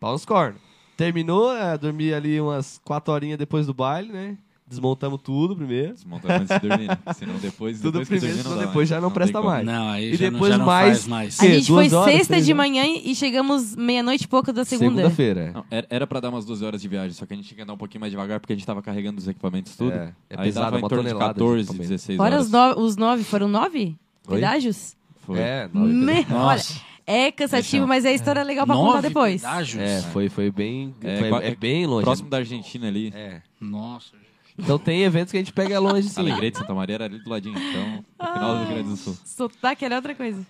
D: Pau nos cornos. Terminou, é, dormi ali umas quatro horinhas depois do baile, né? Desmontamos tudo primeiro.
E: Desmontar antes de dormir, né? Senão depois,
D: Tudo
E: depois que
D: primeiro,
E: dormir
D: senão depois já não
E: tem
D: presta mais.
B: Não, aí
D: E
B: já,
D: depois
B: não, já não
D: mais-
B: faz mais.
C: A gente
D: duas
C: foi
D: horas,
C: sexta de
D: horas?
C: manhã e chegamos meia-noite e pouco da segunda.
D: Segunda-feira.
E: Não, era, pra dar umas 12 horas de viagem, só que a gente tinha que andar um pouquinho mais devagar porque a gente tava carregando os equipamentos tudo.
D: É, é
E: Aí
D: pesado,
E: dava em torno de
D: tonelada de
E: 14,
D: equipamento.
E: 16
C: Fora
E: horas.
C: os, no, os nove, foram nove pedágios?
E: Foi.
D: É, nove
C: Me-
B: Nossa.
C: Olha, é cansativo,
E: Deixa-
C: mas a história é legal pra contar
B: Nove
C: depois.
B: pedágios?
D: É, foi, foi bem.
E: É,
D: foi-
E: qua-
D: é bem longe.
E: Próximo da Argentina ali.
D: É.
B: Nossa.
D: Então tem eventos que a gente pega longe sim.
E: Alegrete, Santa Maria era ali do ladinho. Então, no final do Rio Grande do Sul.
C: Sotaque era outra coisa.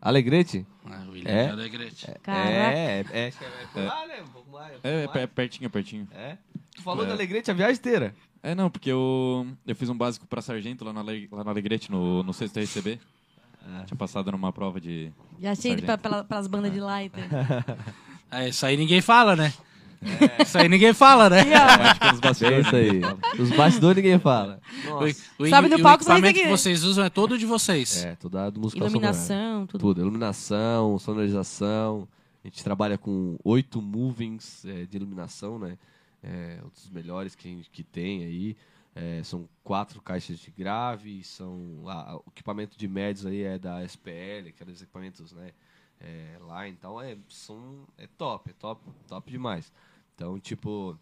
D: Alegrete?
B: Ah, William
D: É?
B: de Alegrete.
C: Caraca.
D: É, é. é, é né?
E: É, é per- pertinho, pertinho.
D: É. Tu falou
E: É.
D: da Alegrete a viagem inteira.
E: É, não, porque eu, eu fiz um básico pra sargento lá na, Ale- lá na Alegrete, no, no sexto RCB. Tinha passado numa prova de...
C: Já achei
E: Sargento.
C: pra, pela, pelas bandas de lá. Então.
B: É, isso aí ninguém fala, né? Isso aí ninguém fala, né?
E: Acho que nos
D: É isso aí. Os bastidores ninguém fala.
B: O, o,
C: Sobe no
B: e
C: palco,
B: o
C: sai
B: equipamento que vocês usam é todo de vocês.
D: É, tudo da- do musical
C: Iluminação, tudo.
D: Tudo, iluminação, sonorização. A gente trabalha com oito movings é, de iluminação, né? É, um dos melhores que, a gente- que tem aí. É, são quatro caixas de grave, são ah, o equipamento de médios aí é da SPL, aqueles equipamentos, né? É, lá, então é som é top, é top, top demais. Então, tipo,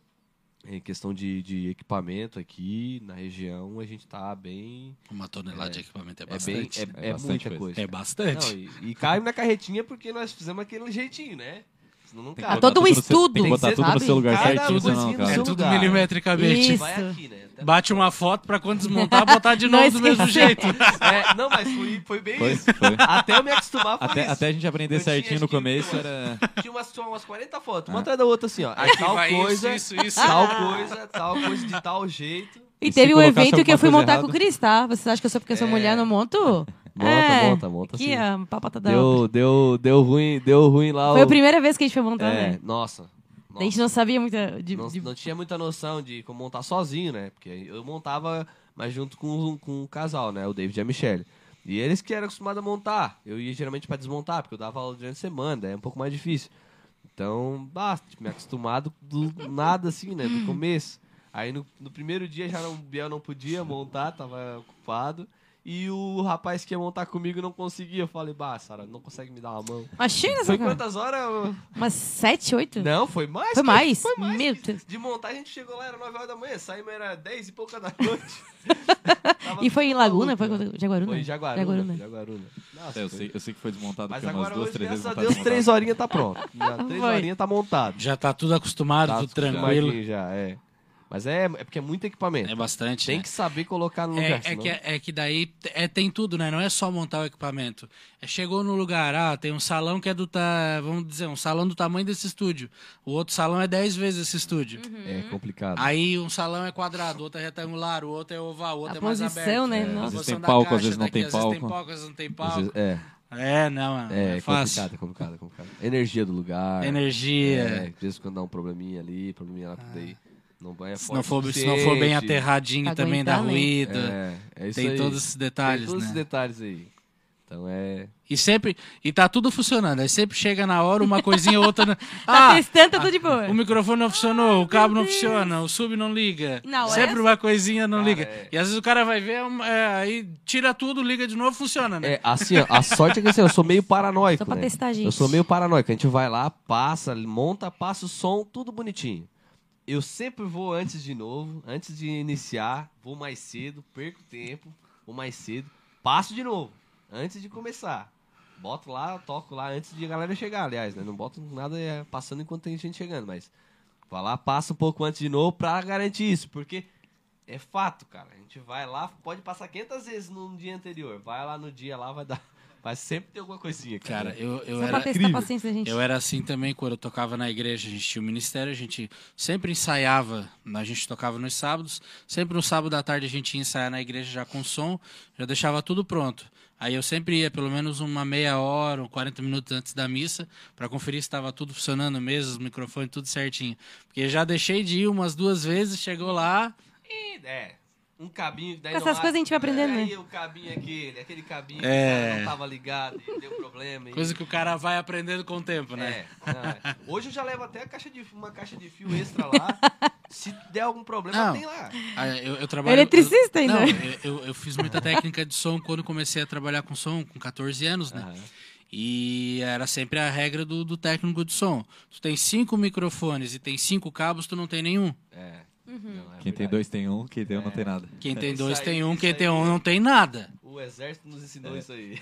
D: em questão de, de equipamento aqui na região, a gente tá bem.
B: Uma tonelada
D: É,
B: de equipamento é
D: É, bem,
B: bastante.
D: é,
B: né?
D: é
E: bastante
D: muita
E: coisa.
D: coisa.
B: É bastante.
D: Não, e, e cai na carretinha porque nós fizemos aquele jeitinho, né? Senão não cabe.
C: Todo um estudo,
E: Tem que botar
D: sabe?
E: tudo no seu lugar
D: Cada
E: certinho, senão não.
B: É tudo milimetricamente.
C: Isso.
D: Vai aqui, né? Até-
B: Bate uma foto pra quando desmontar, botar de
C: Não
B: novo do mesmo jeito.
D: É, não, mas foi, foi bem
E: Foi,
D: isso.
E: foi.
D: Até eu me acostumar foi
E: Até,
D: isso.
E: até a gente aprender
D: Eu tinha,
E: certinho
D: acho
E: no
D: que,
E: começo
D: umas-
E: era.
D: Tinha umas, tinha umas 40 fotos, uma atrás da outra assim, ó. Aí
B: Aqui
D: tal
B: vai isso,
D: coisa,
B: isso, isso.
D: tal coisa, tal coisa de tal jeito.
C: E
E: E se
C: teve um
E: colocasse
C: evento que eu fui
E: coisa
C: montar com o Cris, tá? Vocês acham que eu sou porque eu sou
D: É.
C: mulher, não monto?
D: Monta,
C: É.
D: monta, monta,
C: Aqui,
D: sim.
C: a papata da obra.
D: Deu, deu, deu ruim, deu ruim lá.
C: Foi
D: o-
C: a primeira vez que a gente foi montar,
D: É,
C: né?
D: nossa.
C: A gente não sabia muito de...
D: não,
C: de-
D: não tinha muita noção de como montar sozinho, né? Porque eu montava, mas junto com, com o casal, né? O David e a Michelle. E eles que eram acostumados a montar. Eu ia geralmente pra desmontar, porque eu dava aula durante a semana, daí é um pouco mais difícil. Então, basta, tipo, me acostumado do nada assim, né? Do começo. Aí no, no primeiro dia já não, o Biel não podia montar, tava ocupado. E o rapaz que ia montar comigo não conseguia. Eu falei, bah, Sara, não consegue me dar uma mão.
C: Imagina,
D: Foi
C: cara.
D: quantas horas?
C: Umas sete, oito?
D: Não, foi mais.
C: Foi
D: cara.
C: mais?
D: Foi mais.
C: Meu Deus.
D: De montar, a gente chegou lá, era 9 horas da manhã, saímos, era 10 e pouca da noite.
C: E foi em Laguna? Foi com- Jaguaruna?
D: Foi em Jaguaruna.
C: Jaguaruna.
D: Jaguaruna. Nossa,
E: É, eu,
D: foi-
E: sei, eu sei que foi desmontado
D: Mas
E: porque umas
D: agora
E: duas,
D: hoje,
E: três
D: graças a Deus, três horinhas tá pronto. Já, três horinhas tá montado.
B: Já tá tudo acostumado,
D: Tá
B: tudo tranquilo.
D: Já, é. Mas é, é porque é muito equipamento.
B: É bastante,
D: Tem
B: né?
D: que saber colocar no
B: É,
D: lugar.
B: é,
D: senão-
B: que, é que daí é, tem tudo, né? Não é só montar o equipamento. É, chegou no lugar, ah, tem um salão que é do, ta, vamos dizer, um salão do tamanho desse estúdio. O outro salão é 10 vezes esse estúdio.
D: É complicado.
B: Aí um salão é quadrado, o outro é retangular, o outro é oval, o outro
C: A
B: é mais
C: posição,
B: aberto.
C: né? Nossa.
E: Às vezes
B: posição
E: tem palco,
B: caixa
E: às vezes não
B: daqui,
E: tem
B: Às vezes tem
E: palco.
B: palco, às vezes não tem palco.
D: vezes- É,
B: É, não, é,
D: é,
B: fácil.
D: complicado, é complicado, é complicado. Energia do lugar.
B: Energia.
D: É, às vezes quando dá um probleminha ali, probleminha lá, daí não banha
B: Se não, for, se não for bem aterradinho
C: Pra
B: também dá
C: aguentar,
B: ruído.
D: É, é isso
B: tem
D: aí.
B: todos esses detalhes,
D: Tem todos
B: né?
D: esses detalhes aí. Então é.
B: E sempre. E tá tudo funcionando. Aí sempre chega na hora, uma coisinha ou outra.
C: Tá
B: Ah,
C: testando, tá tudo de boa.
B: o microfone não funcionou, o cabo não funciona, o sub não liga.
C: Não,
B: sempre
C: é-
B: uma coisinha não
D: Cara,
B: liga.
D: é.
B: E às vezes o cara vai ver, é, aí tira tudo, liga de novo, funciona, né?
D: É, assim, ó, a sorte é que assim, eu sou meio paranoico.
C: Só pra
D: né?
C: testar, gente.
D: Eu sou meio paranoico. A gente vai lá, passa, monta, passa o som, tudo bonitinho. Eu sempre vou antes de novo, antes de iniciar, vou mais cedo, perco tempo, vou mais cedo, passo de novo, antes de começar. Boto lá, toco lá antes de a galera chegar, aliás, né? Não boto nada é, passando enquanto tem gente chegando, mas vai lá, passa um pouco antes de novo pra garantir isso, porque é fato, cara. A gente vai lá, pode passar 500 vezes no dia anterior, vai lá no dia lá, vai dar. Vai sempre ter alguma coisinha, cara.
B: Cara, eu, eu
C: Só
B: era.
C: paciência gente.
B: Eu era assim também quando eu tocava na igreja. A gente tinha o ministério, a gente sempre ensaiava. A gente tocava nos sábados. Sempre no sábado à tarde a gente ia ensaiar na igreja já com som, já deixava tudo pronto. Aí eu sempre ia pelo menos uma meia hora ou 40 minutos antes da missa para conferir se estava tudo funcionando mesmo, os microfones, tudo certinho. Porque já deixei de ir umas duas vezes, chegou lá.
D: E, é, um cabinho. Daí
C: Com
D: não
C: essas coisas a gente vai aprendendo,
D: Aí
C: né?
D: o cabinho aquele, aquele cabinho
B: É.
D: que o cara não tava ligado e deu problema. e-
B: Coisa que o cara vai aprendendo com o tempo, né?
D: É, não, é. Hoje eu já levo até a caixa de, uma caixa de fio extra lá. Se der algum problema,
B: Não.
D: tem lá.
B: Ah, Eu, eu trabalho,
C: Eletricista ainda.
B: Não, eu, eu, eu fiz muita técnica de som quando comecei a trabalhar com som, com 14 anos, né?
D: Aham.
B: E era sempre a regra do, do técnico de som. Tu tem cinco microfones e tem cinco cabos, tu não tem nenhum.
D: É.
C: Uhum.
D: É
E: Quem tem dois tem um, quem tem um não tem nada.
B: Quem tem dois
D: aí,
B: tem um, quem
D: aí.
B: tem um não tem nada.
D: O exército nos ensinou isso aí.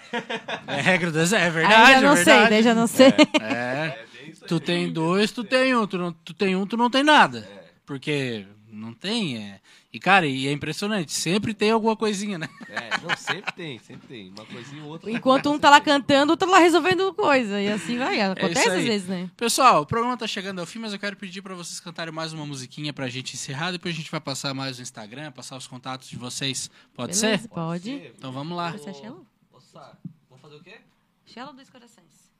B: É regra do é
C: Aí
B: verdade,
C: já não
B: é
C: sei, daí já não sei.
B: É.
D: É aí.
B: Tu tem dois, tu tem um, tu, não, tu tem um, tu não tem nada. Porque não tem, é. E, cara, e é impressionante, sempre tem alguma coisinha, né?
D: É, não, sempre tem, sempre tem. Uma coisinha ou outra.
C: Enquanto um tá lá cantando, outro tá lá resolvendo coisa. E assim vai. Acontece
B: isso aí.
C: às vezes, né?
B: Pessoal, o programa tá chegando ao fim, mas eu quero pedir pra vocês cantarem mais uma musiquinha pra gente encerrar. Depois a gente vai passar mais no Instagram, passar os contatos de vocês. Pode
C: Beleza,
B: ser?
C: Pode.
B: Então vamos lá.
C: Você é?
D: Nossa, vamos fazer o quê?
C: Shello dos corações.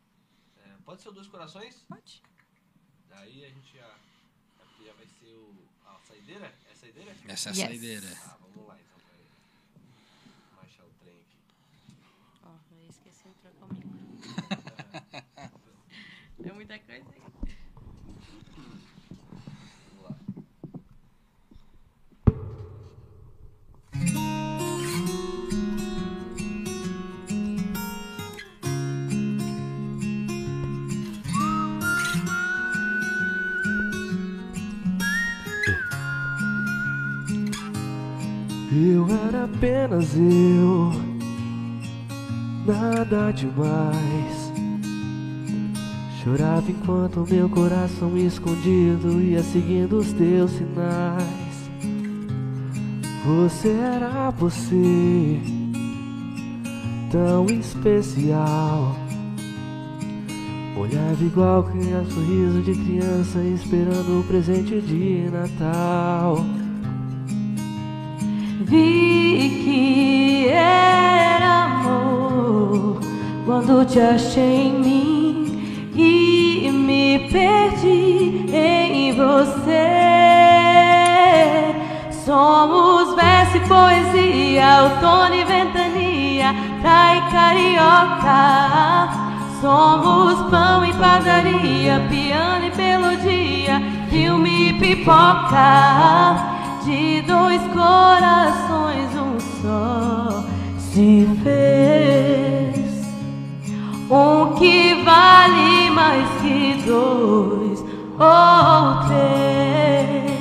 D: É, pode ser o Dois Corações?
C: Pode.
D: Daí a gente já, já vai ser o, a saideira? É a saideira?
B: Essa é a
C: Yes.
B: saideira.
D: Ah, vamos lá então, peraí. Vou marchar o trem aqui.
C: Ó, eu esqueci de trocar o micro. É muita coisa aí.
D: Apenas eu, nada demais. Chorava enquanto meu coração escondido ia seguindo os teus sinais. Você era você, tão especial. Olhava igual criança, sorriso de criança, esperando o presente de Natal.
C: Vi que era amor quando te achei em mim e me perdi em você. Somos verso e poesia, outono e ventania, praia e carioca. Somos pão e padaria, piano e melodia, filme e pipoca. De dois corações um só se fez. Um que vale mais que dois ou três.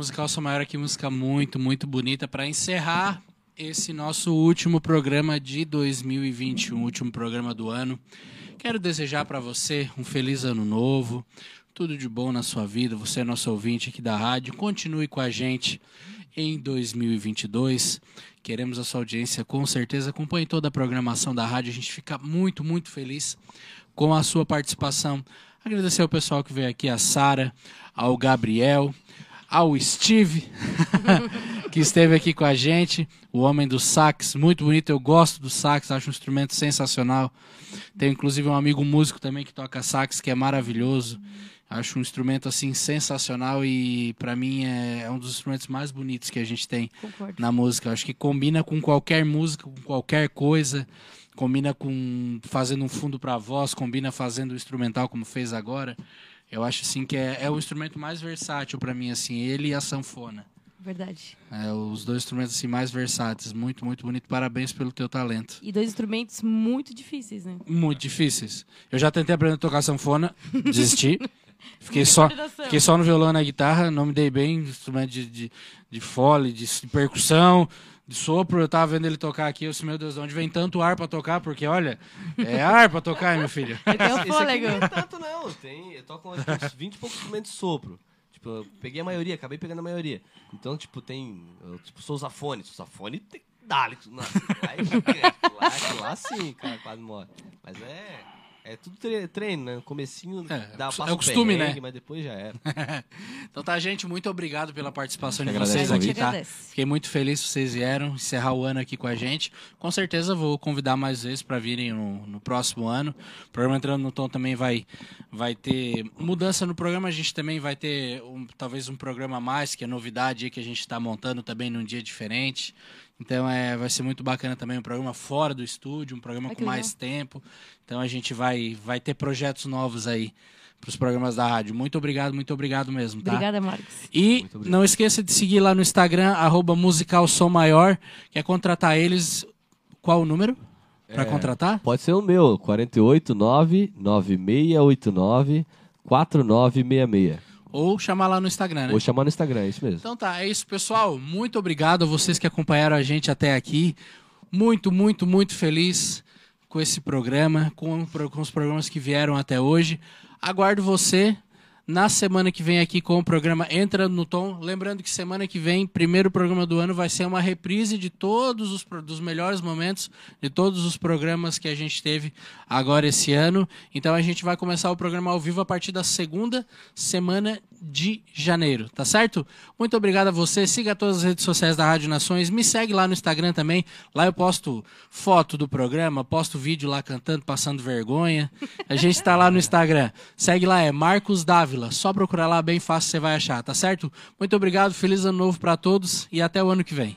B: Musical Sou Maior aqui, música muito, muito bonita para encerrar esse nosso último programa de 2021, último programa do ano. Quero desejar para você um feliz ano novo, tudo de bom na sua vida. Você é nosso ouvinte aqui da rádio, continue com a gente em 2022. Queremos a sua audiência, com certeza. Acompanhe toda a programação da rádio. A gente fica muito, muito feliz com a sua participação. Agradecer ao pessoal que veio aqui, a Sara, ao Gabriel, ao Steve, que esteve aqui com a gente, o homem do sax, muito bonito. Eu gosto do sax, acho um instrumento sensacional. Tenho inclusive um amigo músico também que toca sax, que é maravilhoso. Acho um instrumento assim sensacional e para mim é, é um dos instrumentos mais bonitos que a gente tem
H: Concordo.
B: na música. Acho que combina com qualquer música, com qualquer coisa. Combina com fazendo um fundo para voz, combina fazendo o instrumental como fez agora. Eu acho assim que é, é o instrumento mais versátil para mim assim, ele e a sanfona.
H: Verdade.
B: É, os dois instrumentos assim mais versáteis, muito muito bonito. Parabéns pelo teu talento.
H: E dois instrumentos muito difíceis, né?
B: Muito difíceis. Eu já tentei aprender a tocar sanfona, desisti. Fiquei só, fiquei só no violão e na guitarra, não me dei bem, instrumento de, de, de fole, de, de percussão, de sopro. Eu tava vendo ele tocar aqui, eu disse, meu Deus, de onde vem tanto ar pra tocar? Porque, olha, é ar pra tocar, hein, meu filho.
H: Tem fôlego.
I: não é tanto, não. Tem, eu toco uns 20 e poucos instrumentos de sopro. Tipo, eu peguei a maioria, acabei pegando a maioria. Então, tipo, tem. Eu, tipo, sousafone. Sousafone tem. Dale, nossa, lá é. Lá, lá sim, cara, quase morre. Mas é. É tudo tre- treino, né? No comecinho
B: É,
I: dá,
B: é o
I: um
B: costume, né?
I: Mas depois já era.
B: Então tá, gente, muito obrigado pela participação de vocês aqui, tá? Fiquei muito feliz que vocês vieram encerrar o ano aqui com a gente. Com certeza vou convidar mais vezes para virem no, no próximo ano. O programa Entrando no Tom também vai, vai ter mudança no programa. A gente também vai ter um- talvez um programa a mais, que é novidade aí que a gente está montando também num dia diferente. Então é, vai ser muito bacana também um programa fora do estúdio, um programa
H: Ai,
B: com mais
H: legal.
B: tempo. Então a gente vai, vai ter projetos novos aí pros programas da rádio. Muito obrigado, muito obrigado mesmo, tá?
C: Obrigada, Marcos.
B: E não esqueça de seguir lá no Instagram, arroba musical som maior. Quer contratar eles? Qual o número para
D: É,
B: contratar?
D: Pode ser o meu, 489-9689-4966.
B: Ou chamar lá no Instagram, né?
D: Vou chamar no Instagram, é isso mesmo.
B: Então tá, é isso, pessoal. Muito obrigado a vocês que acompanharam a gente até aqui. Muito, muito, muito feliz com esse programa, com, com os programas que vieram até hoje. Aguardo você na semana que vem aqui com o programa Entrando no Tom. Lembrando que semana que vem, primeiro programa do ano, vai ser uma reprise de todos os dos melhores momentos de todos os programas que a gente teve agora esse ano. Então a gente vai começar o programa ao vivo a partir da segunda semana de janeiro, tá certo? Muito obrigado a você. Siga todas as redes sociais da Rádio Nações. Me segue lá no Instagram também. Lá eu posto foto do programa, posto vídeo lá cantando, passando vergonha. A gente tá lá no Instagram. Segue lá, é Marcos Dávila. Só procurar lá, bem fácil você vai achar, tá certo? Muito obrigado, feliz ano novo para todos e até o ano que vem.